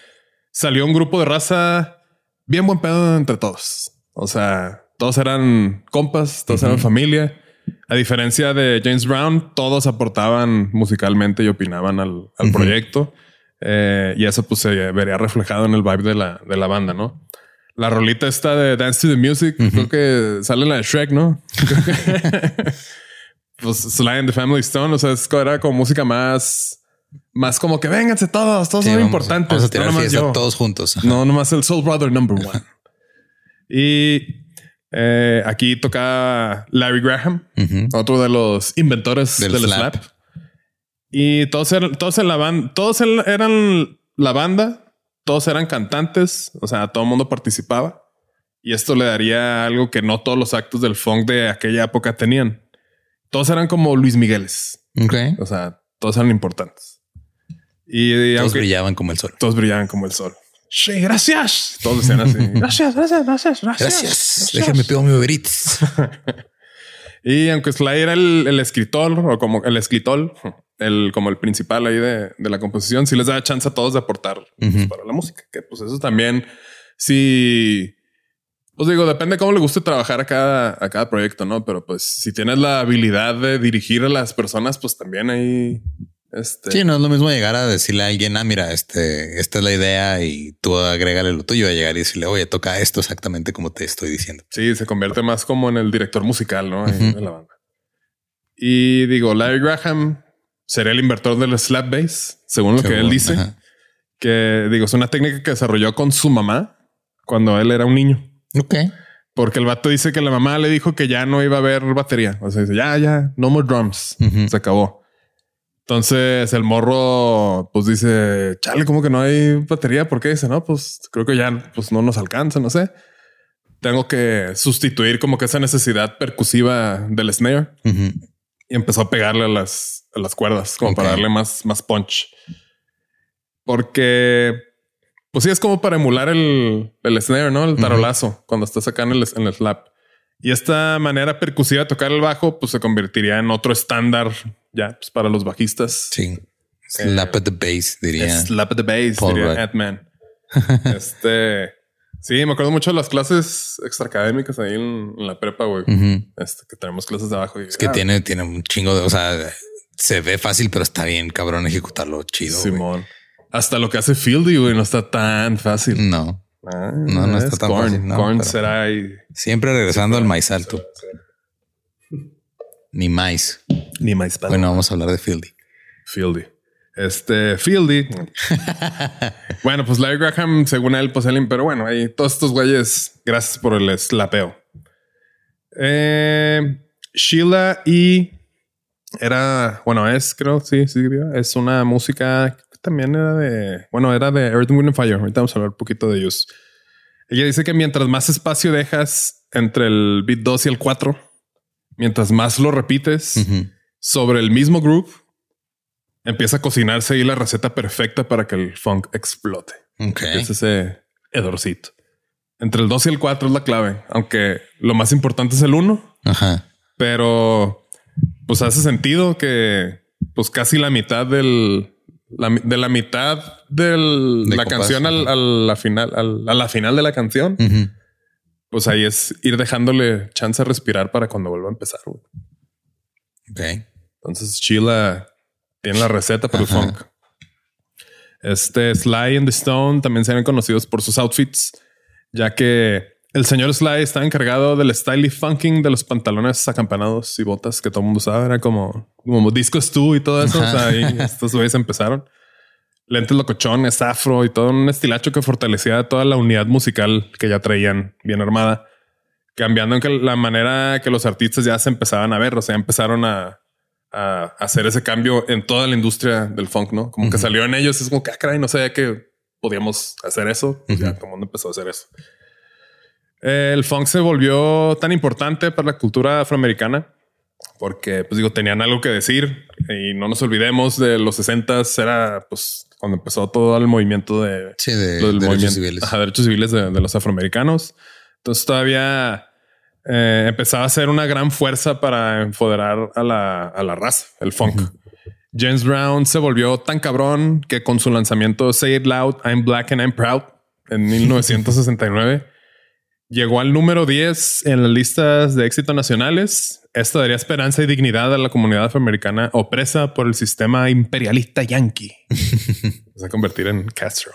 salió un grupo de raza bien buen pedo entre todos. O sea, todos eran compas, todos eran familia. A diferencia de James Brown, todos aportaban musicalmente y opinaban al, proyecto. Eh, y eso pues se vería reflejado en el vibe de la, de la banda, ¿no? La rolita esta de Dance to the Music, creo que sale la de Shrek, ¿no? (laughs) pues Sly and the Family Stone, o sea, es, era como música más, más como que vénganse todos, todos Sí, son vamos- importantes. Vamos a no tirar nomás fiesta yo. todos juntos. Ajá. No, nomás el Soul Brother number one. y eh, aquí toca Larry Graham, otro de los inventores Del del, slap. slap. Y todos eran, todos en la banda, todos eran la banda, todos eran cantantes, o sea, todo el mundo participaba. Y esto le daría algo que no todos los actos del funk de aquella época tenían. Todos eran como Luis Migueles, Ok. o sea, todos eran importantes. Y, y Todos aunque brillaban como el sol. todos brillaban como el sol. Sí, gracias. Todos decían así. (laughs) gracias, gracias, gracias, gracias. Gracias. Déjenme pido mi Uber Eats. (laughs) Y aunque Sly era el, el escritor o como el escritor, el como el principal ahí de, de la composición, sí les daba chance a todos de aportar pues, para la música. Que pues eso también, sí, pues digo, depende de cómo le guste trabajar a cada, a cada proyecto, no? Pero pues si tienes la habilidad de dirigir a las personas, pues también ahí, este, Sí, no es lo mismo llegar a decirle a alguien, ah, mira, este, esta es la idea y tú agrégale lo tuyo a llegar y decirle, oye, toca esto exactamente como te estoy diciendo. Sí, se convierte más como en el director musical, ¿no? De la banda. Y digo, Larry Graham sería el inventor del slap bass, según lo que él dice. Ajá. Que digo, es una técnica que desarrolló con su mamá cuando él era un niño. Ok. Porque el vato dice que la mamá le dijo que ya no iba a haber batería. O sea, dice, ya, ya, no more drums. Se acabó. Entonces el morro pues dice, chale, como que no hay batería? ¿Por qué? Dice, no, pues creo que ya pues no nos alcanza, no sé. Tengo que sustituir como que esa necesidad percusiva del snare y empezó a pegarle a las, a las cuerdas como para darle más, más punch. Porque, pues sí, es como para emular el, el snare, ¿no? El tarolazo cuando estás acá en el, en el slap. Y esta manera percusiva de tocar el bajo, pues se convertiría en otro estándar ya pues, para los bajistas. Sí. Slap at the bass, diría. Slap the bass, Paul diría Rudd. Ant-Man. (laughs) este, sí, me acuerdo mucho de las clases extraacadémicas ahí en, en la prepa, güey. Este, que tenemos clases de abajo. Y, Es que ah, tiene, tiene un chingo de, o sea, se ve fácil, pero está bien cabrón ejecutarlo chido. Simón. Hasta lo que hace Fieldy, güey, no está tan fácil. No, Ah, No, no está es tan fácil, no, pero- será ahí. siempre regresando al maíz alto, ni más. Ni más para Bueno, vamos a hablar de Fieldy. Fieldy. Este Fieldy. (laughs) bueno, pues Larry Graham, según él, pues él, pero bueno, ahí todos estos güeyes, gracias por el slapeo. Eh, Sheila y era, bueno, es, creo, sí, sí, es una música que también era de, bueno, era de Earth, Wind and Fire. Ahorita vamos a hablar un poquito de ellos. Ella dice que mientras más espacio dejas entre el beat 2 y el 4, mientras más lo repites, sobre el mismo groove, empieza a cocinarse ahí la receta perfecta para que el funk explote. Es ese hedorcito. Entre el 2 y el 4 es la clave, aunque lo más importante es el 1, Ajá. pero pues hace sentido que pues casi la mitad del la de la mitad de De la canción al- a la final al- a la final de la canción. Pues ahí es ir dejándole chance a respirar para cuando vuelva a empezar. güey. Ok. Entonces Sheila tiene la receta para el funk. Este Sly and the Stone también serían conocidos por sus outfits, ya que el señor Sly está encargado del style y funking de los pantalones acampanados y botas que todo el mundo usaba. Era como, como disco Stu y todo eso. O sea, ahí estos güeyes empezaron. Lentes locochones, afro y todo un estilacho que fortalecía toda la unidad musical que ya traían bien armada cambiando en que la manera que los artistas ya se empezaban a ver, o sea, empezaron a, a hacer ese cambio en toda la industria del funk, ¿no? Como que salió en ellos, es como que, ah, caray, no sabía que podíamos hacer eso, pues ya todo el mundo empezó a hacer eso. El funk se volvió tan importante para la cultura afroamericana porque pues digo, tenían algo que decir y no nos olvidemos de los 60 era pues cuando empezó todo el movimiento de, sí, de derechos civiles, ajá, derechos civiles de, los afroamericanos. Entonces todavía eh, empezaba a ser una gran fuerza para empoderar a la, a la raza, el funk. James Brown se volvió tan cabrón que con su lanzamiento Say It Loud, I'm Black and I'm Proud en (laughs) 1969 llegó al número 10 en las listas de éxito nacionales. Esto daría esperanza y dignidad a la comunidad afroamericana opresa por el sistema imperialista yankee. (laughs) Se va a convertir en Castro.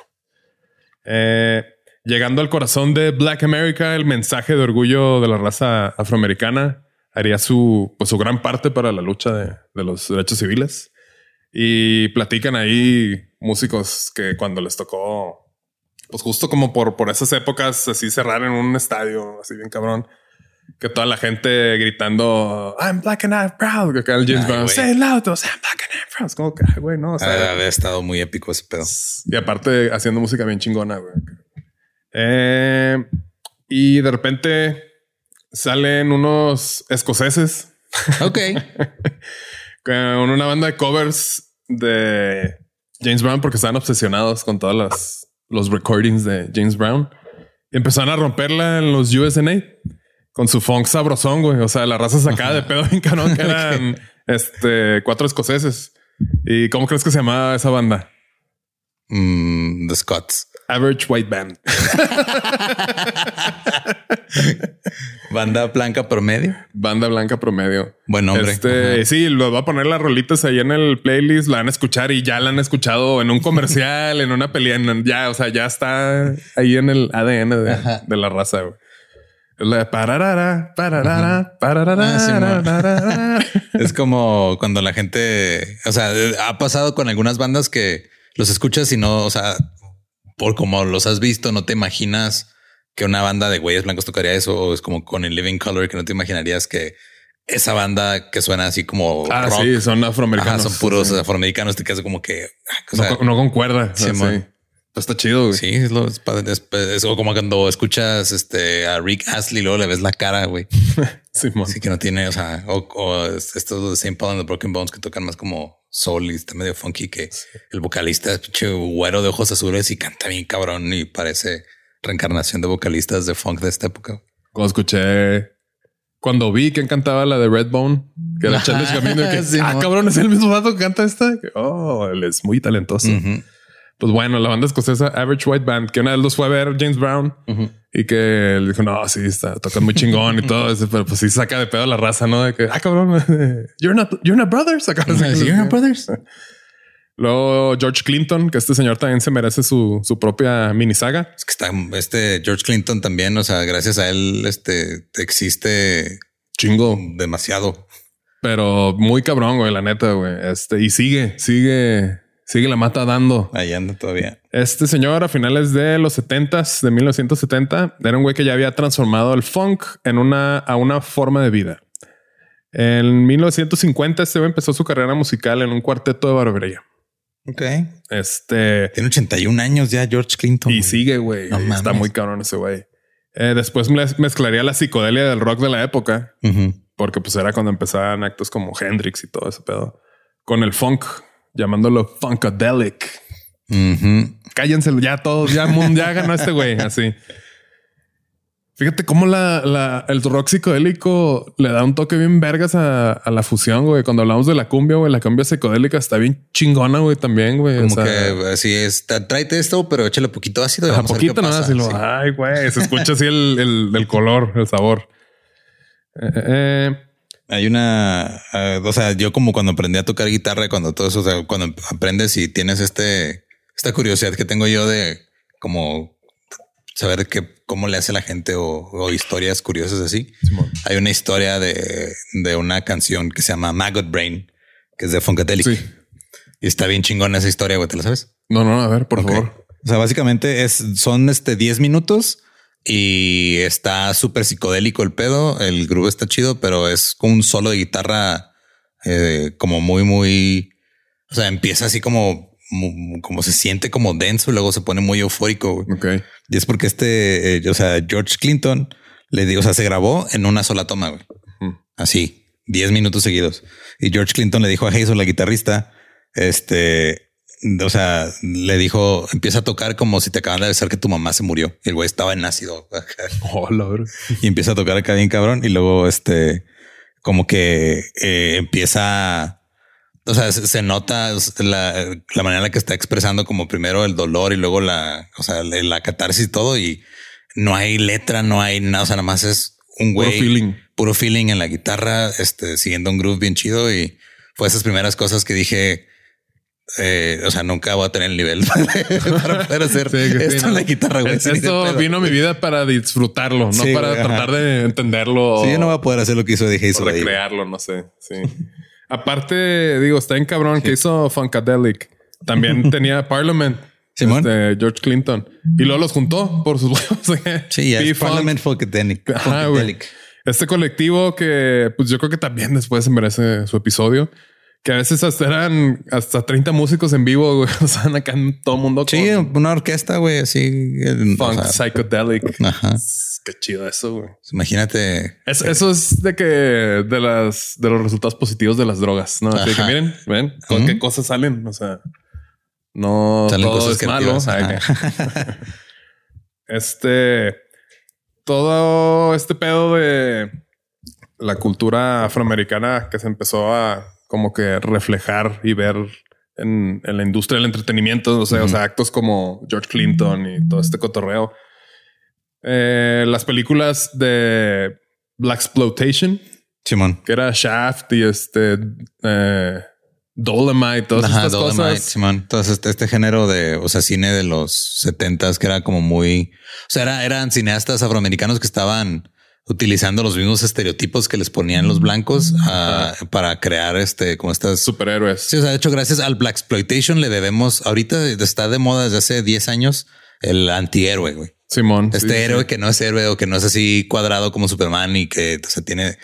Eh, llegando al corazón de Black America, el mensaje de orgullo de la raza afroamericana haría su, pues, su gran parte para la lucha de, de los derechos civiles. Y platican ahí músicos que cuando les tocó, pues justo como por, por esas épocas, así cerrar en un estadio, así bien cabrón, que toda la gente gritando, I'm black and I'm proud, que acá el James Brown, say loud, I'm black and I'm proud. Es como que, güey, no. O sea, había estado muy épico ese pedo. Y aparte haciendo música bien chingona, güey. Eh, y de repente salen unos escoceses. Ok. (laughs) con una banda de covers de James Brown porque estaban obsesionados con todas las los recordings de James Brown. Y empezaron a romperla en los USNA con su funk sabrosón, güey. O sea, la raza sacada de pedo en canon que (laughs) eran este cuatro escoceses. ¿Y cómo crees que se llamaba esa banda? Mm, the Scots. Average White Band. (laughs) Banda blanca promedio. Banda blanca promedio. Buen nombre. Este, sí, los voy a poner las rolitas ahí en el playlist, la van a escuchar y ya la han escuchado en un comercial, (laughs) en una pelea, ya, o sea, ya está ahí en el ADN de, la raza. Es la pararara, pararara, pararara. (laughs) es como cuando la gente, o sea, ha pasado con algunas bandas que los escuchas y no, o sea, por como los has visto, no te imaginas que una banda de güeyes blancos tocaría eso, o es como con el Living Color, que no te imaginarías que esa banda que suena así como ah, sí, son afroamericanos, son puros afroamericanos, te quedas como que ah, no, concuerda. Sí, está chido. Güey. Sí, es, lo, es, como cuando escuchas este a Rick Astley, luego le ves la cara, güey. (laughs) sí, Así que no tiene, o sea, o, estos de St. Paul and the Broken Bones que tocan más como soul y está medio funky que el vocalista es pinche güero de ojos azules y canta bien cabrón y parece reencarnación de vocalistas de funk de esta época. Cuando escuché, cuando vi que cantaba la de Redbone, que era (laughs) Charles Camino, que ah, cabrón, es el mismo vato que canta esta. Oh, él es muy talentoso. Pues bueno, la banda escocesa Average White Band, que una vez los fue a ver James Brown y que le dijo, no, sí, está, toca muy chingón y (laughs) todo eso, pero pues sí saca de pedo la raza, ¿no? De que, ah, cabrón, (laughs) you're not, you're not brothers. Acá, you're not brothers. (laughs) Luego George Clinton, que este señor también se merece su, su propia mini saga. Es que está este George Clinton también, o sea, gracias a él, este existe chingo demasiado. Pero muy cabrón, güey, la neta, güey. Este y sigue, sigue, sigue la mata dando. Ahí anda todavía. Este señor a finales de los 70 de 1970 era un güey que ya había transformado el funk en una a una forma de vida. En 1950 este empezó su carrera musical en un cuarteto de barbería. Ok. Este. Tiene 81 años ya George Clinton. Y sigue, güey. Está muy cabrón ese güey. Eh, después mezclaría la psicodelia del rock de la época. Porque pues era cuando empezaban actos como Hendrix y todo ese pedo. Con el funk, llamándolo funkadelic. Cállense ya todos, ya, ya ganó este güey, así. Fíjate cómo la, la, el rock psicodélico le da un toque bien vergas a, la fusión, güey. Cuando hablamos de la cumbia, güey, la cumbia psicodélica está bien chingona, güey, también, güey. Como que así es, tráete esto, pero échale poquito ácido. A poquito, no, así lo, ay, güey, se escucha así el, el, color, el sabor. Eh, eh, eh. Hay una, o sea, yo como cuando aprendí a tocar guitarra, cuando todo eso, o sea, cuando aprendes y tienes este, esta curiosidad que tengo yo de como saber qué, cómo le hace la gente o, historias curiosas así. Hay una historia de, de, una canción que se llama Maggot Brain, que es de Funkadelic. Sí. Y está bien chingona esa historia, güey. ¿Te la sabes? No, no, a ver, por favor. O sea, básicamente es, son este 10 minutos y está súper psicodélico el pedo. El groove está chido, pero es con un solo de guitarra eh, como muy, muy, o sea, empieza así como como se siente como denso, luego se pone muy eufórico. Y es porque este, eh, o sea, George Clinton le digo, o sea, se grabó en una sola toma, güey. Así. 10 minutos seguidos. Y George Clinton le dijo a Hazel, la guitarrista, este, o sea, le dijo, empieza a tocar como si te acaban de avisar que tu mamá se murió. Y el güey estaba en ácido. (laughs) Oh, y empieza a tocar acá bien cabrón. Y luego, este, como que eh, empieza, o sea, se, se nota la, la, manera en la que está expresando como primero el dolor y luego la, o sea, la, la catarsis y todo. Y no hay letra, no hay nada. O sea, nada más es un güey. Puro feeling. Puro feeling en la guitarra, este, siguiendo un groove bien chido. Y fue esas primeras cosas que dije, eh, o sea, nunca voy a tener el nivel (laughs) para poder hacer sí, esto sí, en la guitarra. Güey, esto vino a mi vida para disfrutarlo, no para güey, tratar de entenderlo. Sí, yo no voy a poder hacer lo que hizo de Hazel. O recrearlo, no sé. Sí. Aparte, digo, está en cabrón que hizo Funkadelic. También (laughs) tenía Parliament. Simón. Este, George Clinton. Y luego los juntó por sus (laughs) huevos. Sí, ya Parliament Funkadelic. Funkadelic. Este colectivo que, pues yo creo que también después merece su episodio que a veces hasta eran hasta 30 músicos en vivo, güey. (laughs) O sea, acá en todo mundo. Sí, con... una orquesta, güey, así. Funk, o sea, psychedelic. Ajá. Qué chido eso, güey. Imagínate. Es, eso es de que de las de los resultados positivos de las drogas, no? Así que miren, ven con uh -huh. qué cosas salen. O sea, no salen todo cosas es malo. (laughs) este todo este pedo de la cultura afroamericana que se empezó a como que reflejar y ver en, en la industria del entretenimiento, o sea, uh -huh. o sea, actos como George Clinton y todo este cotorreo. Eh, las películas de Black Exploitation, Simón, que era Shaft y este eh, Dolomite, todas Ajá, estas Dolomite, cosas. Simón. Entonces, este, este, género de, o sea, cine de los setentas que era como muy, o sea, era, eran cineastas afroamericanos que estaban utilizando los mismos estereotipos que les ponían los blancos uh, para crear este como estas superhéroes. Sí, o sea, de hecho, gracias al Black Exploitation le debemos ahorita está de moda desde hace 10 años el antihéroe, güey. Simón. Este sí, héroe sí. que no es héroe o que no es así cuadrado como Superman y que o sea, tiene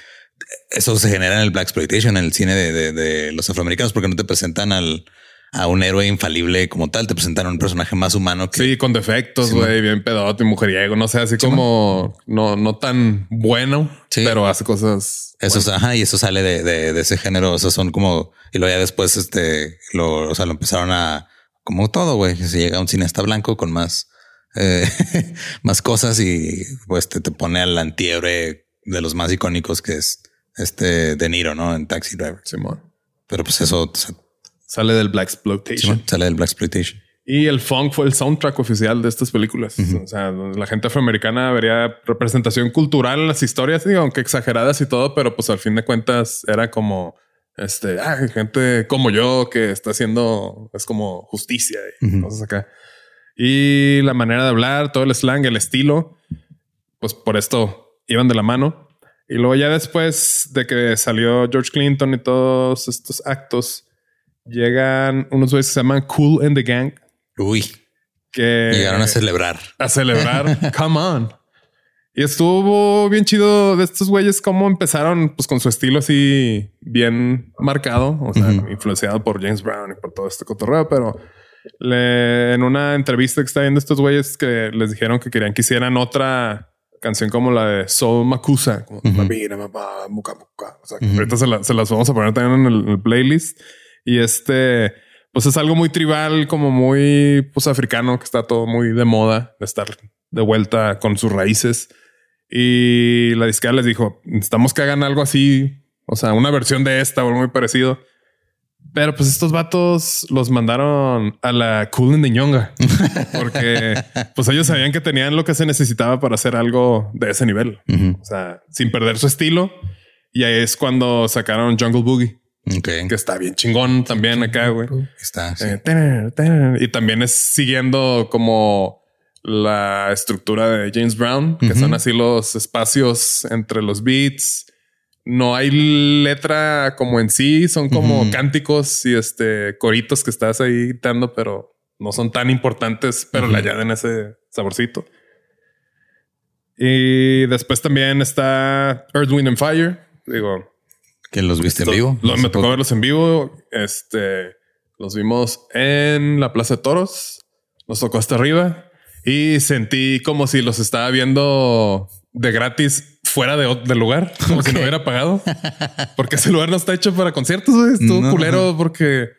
eso se genera en el Black Exploitation, en el cine de, de, de los afroamericanos, porque no te presentan al a un héroe infalible como tal. Te presentaron un personaje más humano que sí, con defectos, güey, sí, bien pedote y mujeriego. No sé, así sí, como no, no tan bueno, sí. pero hace cosas. Eso es, ajá, y eso sale de, de, de, ese género. O sea, son como y luego ya después, este lo, o sea, lo empezaron a como todo, güey. Se llega a un cineasta blanco con más, eh, (laughs) más cosas y pues te, te pone al antihéroe de los más icónicos que es este De Niro, no en Taxi Driver. Simón. Pero pues eso o sea, Sale del Black Exploitation. Sí, sale del Black Exploitation. Y el funk fue el soundtrack oficial de estas películas. Uh -huh. O sea, la gente afroamericana vería representación cultural en las historias, digo, aunque exageradas y todo, pero pues al fin de cuentas era como este, ah, gente como yo que está haciendo, es como justicia y uh -huh. cosas acá. Y la manera de hablar, todo el slang, el estilo, pues por esto iban de la mano. Y luego ya después de que salió George Clinton y todos estos actos, llegan unos güeyes que se llaman Cool and the Gang. Uy. Que llegaron a celebrar. A celebrar. (laughs) Come on. Y estuvo bien chido de estos güeyes cómo empezaron pues con su estilo así bien marcado, o sea, uh -huh. influenciado por James Brown y por todo este cotorreo, pero le, en una entrevista que está viendo estos güeyes que les dijeron que querían que hicieran otra canción como la de Soul Makusa, como uh -huh. O sea, uh -huh. ahorita se, la, se, las vamos a poner también en el, en el playlist. Y este, pues es algo muy tribal, como muy pues africano, que está todo muy de moda de estar de vuelta con sus raíces. Y la disquera les dijo, necesitamos que hagan algo así, o sea, una versión de esta o muy parecido. Pero pues estos vatos los mandaron a la Cool the Ñonga porque pues ellos sabían que tenían lo que se necesitaba para hacer algo de ese nivel. Uh -huh. O sea, sin perder su estilo. Y ahí es cuando sacaron Jungle Boogie. Okay. Que está bien chingón también acá, güey. Está. Sí. Eh, tener, tener. Y también es siguiendo como la estructura de James Brown, que uh -huh. son así los espacios entre los beats. No hay letra como en sí, son como uh -huh. cánticos y este coritos que estás ahí gritando, pero no son tan importantes, pero uh -huh. le añaden ese saborcito. Y después también está Earth, Wind and Fire. Digo, que los viste esto, en vivo. Lo, me tocó verlos en vivo. Este los vimos en la Plaza de Toros. Nos tocó hasta arriba y sentí como si los estaba viendo de gratis fuera de, del lugar, como si no hubiera pagado. Porque ese lugar no está hecho para conciertos, güey. Es todo culero porque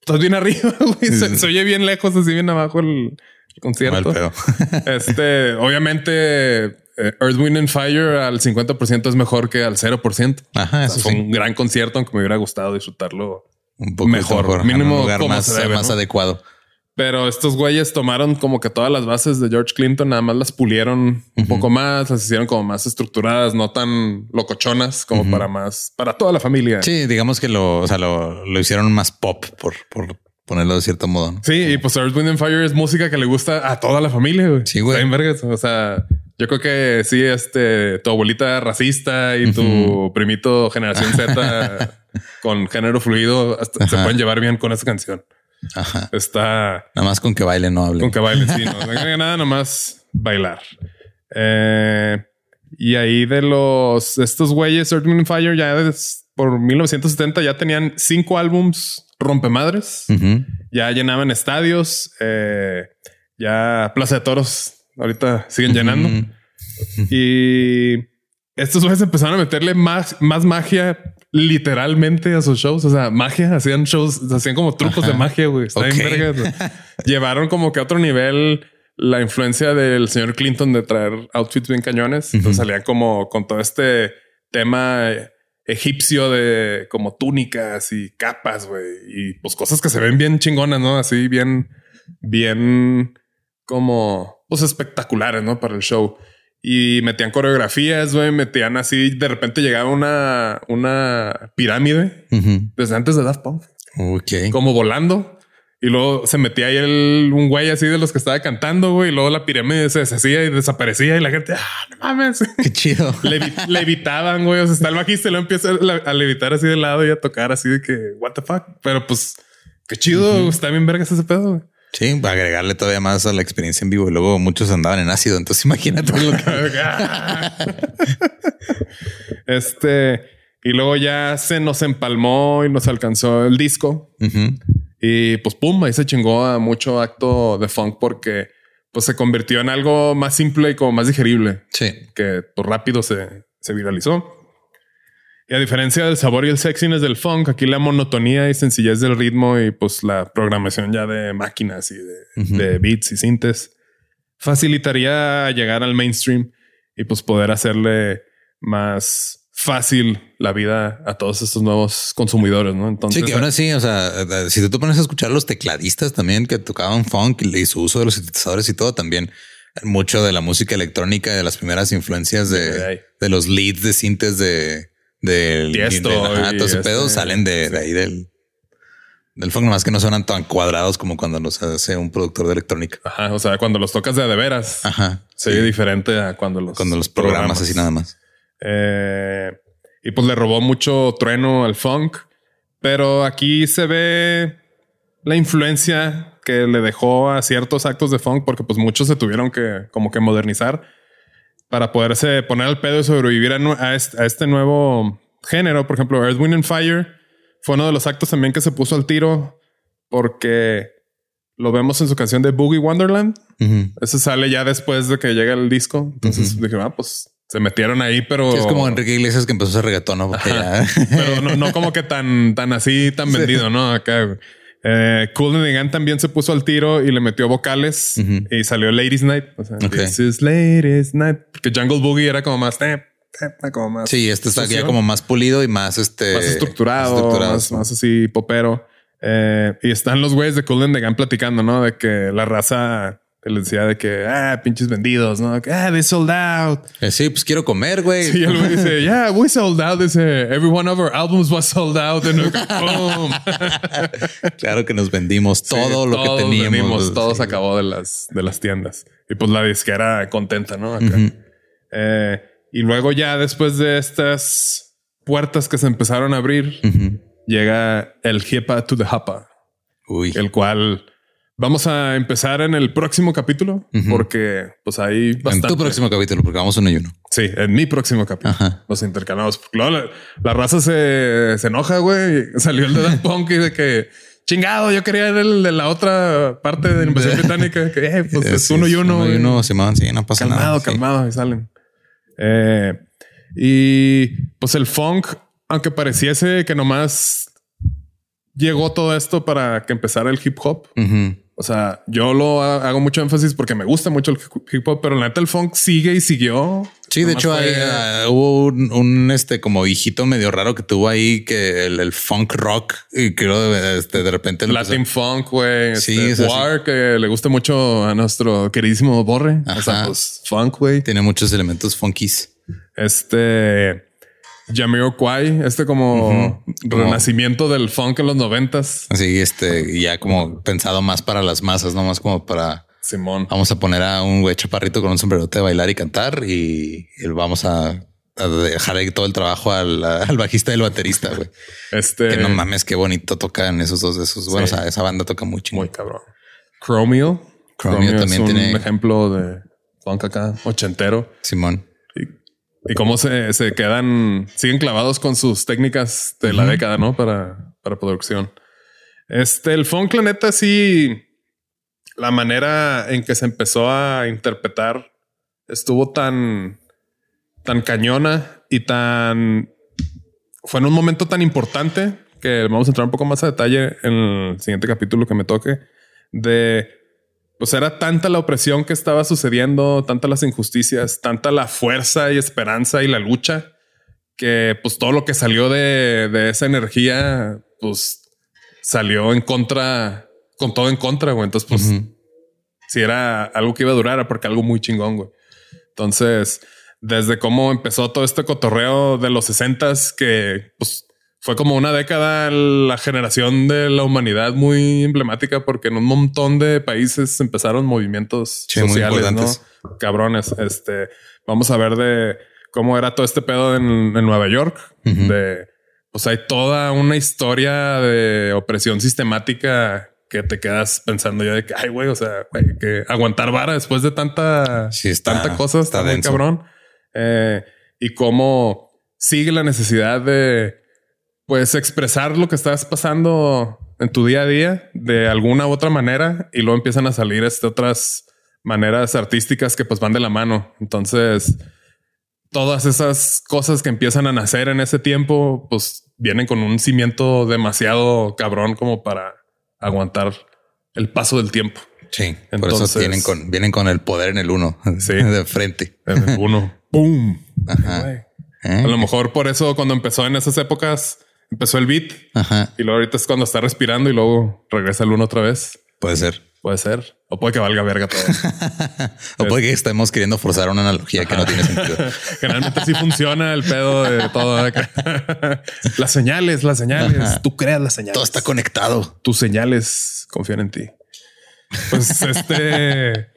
estás bien arriba, (laughs) güey. Se, oye bien lejos, así bien abajo el, concierto. (laughs) este, obviamente, Earth, Wind and Fire al 50% es mejor que al 0%. Ajá, eso fue un gran concierto, aunque me hubiera gustado disfrutarlo un poco mejor, mínimo lugar más, más adecuado. Pero estos güeyes tomaron como que todas las bases de George Clinton, nada más las pulieron un poco más, las hicieron como más estructuradas, no tan locochonas como para más, para toda la familia. Sí, digamos que lo, o sea, lo, lo hicieron más pop por, por ponerlo de cierto modo. Sí, y pues Earth, Wind and Fire es música que le gusta a toda la familia. Güey. Sí, güey. O sea, yo creo que sí, este, tu abuelita racista y tu primito generación Z (laughs) con género fluido hasta se pueden llevar bien con esa canción. Ajá. Está. Nada más con que baile no hable. Con que baile, sí. No, no nada, nomás bailar. Eh, y ahí de los estos güeyes, Earth, Wind Fire, ya por 1970 ya tenían cinco álbums rompemadres. Ya llenaban estadios. Eh, ya Plaza de Toros. Ahorita siguen llenando. Y estos güeyes empezaron a meterle más, más magia literalmente a sus shows. O sea, magia, hacían shows, hacían como trucos de magia, güey. (laughs) Llevaron como que a otro nivel la influencia del señor Clinton de traer outfits bien cañones. Entonces salían como con todo este tema egipcio de como túnicas y capas, güey. Y pues cosas que se ven bien chingonas, ¿no? Así bien, bien como pues espectaculares, ¿no? Para el show y metían coreografías, güey, metían así, de repente llegaba una, una pirámide desde antes de Daft Punk. Ok. Como volando. Y luego se metía ahí el, un güey así de los que estaba cantando, güey. Y luego la pirámide se deshacía y desaparecía. Y la gente, ah, no mames. Qué chido. (laughs) Le, levitaban, güey. O sea, está el bajista y luego empieza a, levitar así de lado y a tocar así de que, what the fuck. Pero pues, qué chido. Está bien vergas ese pedo, güey. Sí, para agregarle todavía más a la experiencia en vivo. Y luego muchos andaban en ácido. Entonces imagínate lo que. (laughs) (laughs) este. Y luego ya se nos empalmó y nos alcanzó el disco. Y pues pum, ahí se chingó a mucho acto de funk porque pues se convirtió en algo más simple y como más digerible. Sí. Que pues rápido se, se viralizó. Y a diferencia del sabor y el sexiness del funk, aquí la monotonía y sencillez del ritmo y pues la programación ya de máquinas y de, beats y sintes facilitaría llegar al mainstream y pues poder hacerle más fácil la vida a todos estos nuevos consumidores, ¿no? Entonces, sí, que ahora sí, o sea, si tú te pones a escuchar los tecladistas también que tocaban funk y su uso de los sintetizadores y todo también mucho de la música electrónica de las primeras influencias de, de los leads de sintes de del Tiesto todo ese pedo este, salen de, ahí del, del funk, nomás que no suenan tan cuadrados como cuando los hace un productor de electrónica. Ajá. O sea, cuando los tocas de, de veras, Ajá. se ve diferente a cuando los, cuando los programas, así nada más. Eh, y pues le robó mucho trueno al funk, pero aquí se ve la influencia que le dejó a ciertos actos de funk, porque pues muchos se tuvieron que como que modernizar para poderse poner al pedo y sobrevivir a, este, nuevo género. Por ejemplo, Earth, Wind and Fire fue uno de los actos también que se puso al tiro porque lo vemos en su canción de Boogie Wonderland. Ese sale ya después de que llega el disco. Entonces dije, ah, pues se metieron ahí, pero es como Enrique Iglesias que empezó a hacer reggaetón, ¿no? pero no, como que tan, tan así, tan (laughs) vendido, ¿no? Acá. Eh, cool and Gang también se puso al tiro y le metió vocales y salió Ladies Night. O sea, This is Ladies Night. Porque Jungle Boogie era como más, como más. Sí, este está ya como más pulido y más este más estructurado, más, así popero. Eh, y están los güeyes de Cool Gang platicando, ¿no? De que la raza él decía de que, ah, pinches vendidos, ¿no? Ah, they sold out. Eh, sí, pues quiero comer, güey. Sí, él dice, (laughs) yeah, we sold out. Dice, every one of our albums was sold out. (laughs) claro que nos vendimos todo lo que teníamos. todo se acabó de las, de las tiendas. Y pues la disquera contenta, ¿no? Eh, y luego ya después de estas puertas que se empezaron a abrir, llega el Hipa to the Hapa. Uy. El cual Vamos a empezar en el próximo capítulo porque pues ahí bastante. En tu próximo capítulo, porque vamos uno y uno. Sí, en mi próximo capítulo. Los intercalamos. la, raza se, enoja, güey. (laughs) Salió el de Dan Punk y de que chingado, yo quería el de la otra parte de la invasión (laughs) británica. Que eh, pues es uno y uno. Uno y uno se sí, no pasa calmado, nada. Calmado, calmado y salen. Eh, Y pues el funk, aunque pareciese que nomás llegó todo esto para que empezara el hip hop. O sea, yo lo hago mucho énfasis porque me gusta mucho el hip hop, pero la neta el funk sigue y siguió. Sí, de hecho ah, hubo un, este como hijito medio raro que tuvo ahí que el, funk rock y creo este, de repente Latin funk, güey. Sí, este, War que le gusta mucho a nuestro queridísimo Borre. O sea, pues funk, güey. Tiene muchos elementos funkies. Este Jamiroquai, este como renacimiento del funk en los noventas. Así, este, ya como pensado más para las masas, no más como para Simón. Vamos a poner a un güey chaparrito con un sombrerote de bailar y cantar y, vamos a, dejar ahí todo el trabajo al, bajista y al baterista, güey. Este. Que no mames, qué bonito tocan esos dos de esos. Bueno, o sea, esa banda toca mucho. Muy cabrón. Chromio. Chromio, también tiene un ejemplo de funk acá, ochentero. Simón. Y cómo se, se, quedan, siguen clavados con sus técnicas de la década, ¿no? Para, para producción. Este, el funk, la neta, sí, la manera en que se empezó a interpretar estuvo tan, tan cañona y tan, fue en un momento tan importante que vamos a entrar un poco más a detalle en el siguiente capítulo que me toque de pues era tanta la opresión que estaba sucediendo, tantas las injusticias, tanta la fuerza y esperanza y la lucha, que pues todo lo que salió de, esa energía, pues salió en contra, con todo en contra, güey. Entonces, pues, si era algo que iba a durar, era porque algo muy chingón, güey. Entonces, desde cómo empezó todo este cotorreo de los sesentas, que pues fue como una década la generación de la humanidad muy emblemática porque en un montón de países empezaron movimientos sociales, ¿no? Cabrones. Este, vamos a ver de cómo era todo este pedo en, Nueva York, de pues hay toda una historia de opresión sistemática que te quedas pensando ya de que, ay, güey, o sea, que aguantar vara después de tanta, tanta cosa está, muy cabrón. Eh, y cómo sigue la necesidad de pues expresar lo que estás pasando en tu día a día de alguna u otra manera y luego empiezan a salir este, otras maneras artísticas que pues van de la mano. Entonces, todas esas cosas que empiezan a nacer en ese tiempo, pues vienen con un cimiento demasiado cabrón como para aguantar el paso del tiempo. Sí, Entonces, por eso vienen con, vienen con el poder en el uno. (laughs) Sí, de frente. En el uno. (laughs) ¡Pum! A lo mejor por eso cuando empezó en esas épocas empezó el beat y luego ahorita es cuando está respirando y luego regresa el uno otra vez. Puede ser. Puede ser. O puede que valga verga todo. (laughs) o puede que estemos queriendo forzar una analogía que no tiene sentido. (laughs) Generalmente sí funciona el pedo de todo. (laughs) las señales, las señales. Tú creas las señales. Todo está conectado. Tus señales confían en ti. Pues este.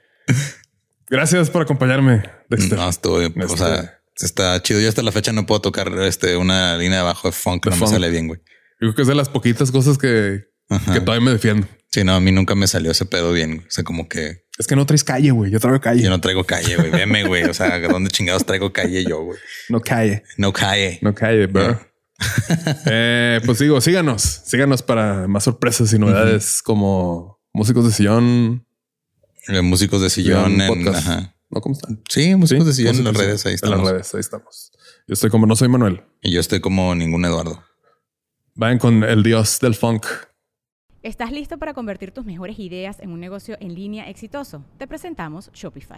Gracias por acompañarme. No, estuve. O sea, este, Está chido. Yo hasta la fecha no puedo tocar este, una línea de abajo de funk. no me sale bien, güey. Yo creo que es de las poquitas cosas que, que todavía me defiendo. Sí, no, a mí nunca me salió ese pedo bien. O sea, como que... Es que no traes calle, güey. Yo traigo calle. Yo no traigo calle, güey. Veme, güey. O sea, ¿dónde chingados traigo calle yo, güey? No calle. No calle. No calle, bro. (laughs) eh, pues digo, síganos. Síganos para más sorpresas y novedades como músicos de sillón. Eh, músicos de sillón en... Ajá. ¿Cómo están? Sí, músicos de en las redes. Ahí estamos. En las redes, ahí estamos. Yo estoy como no soy Manuel. Y yo estoy como ningún Eduardo. Vayan con el dios del funk. ¿Estás listo para convertir tus mejores ideas en un negocio en línea exitoso? Te presentamos Shopify.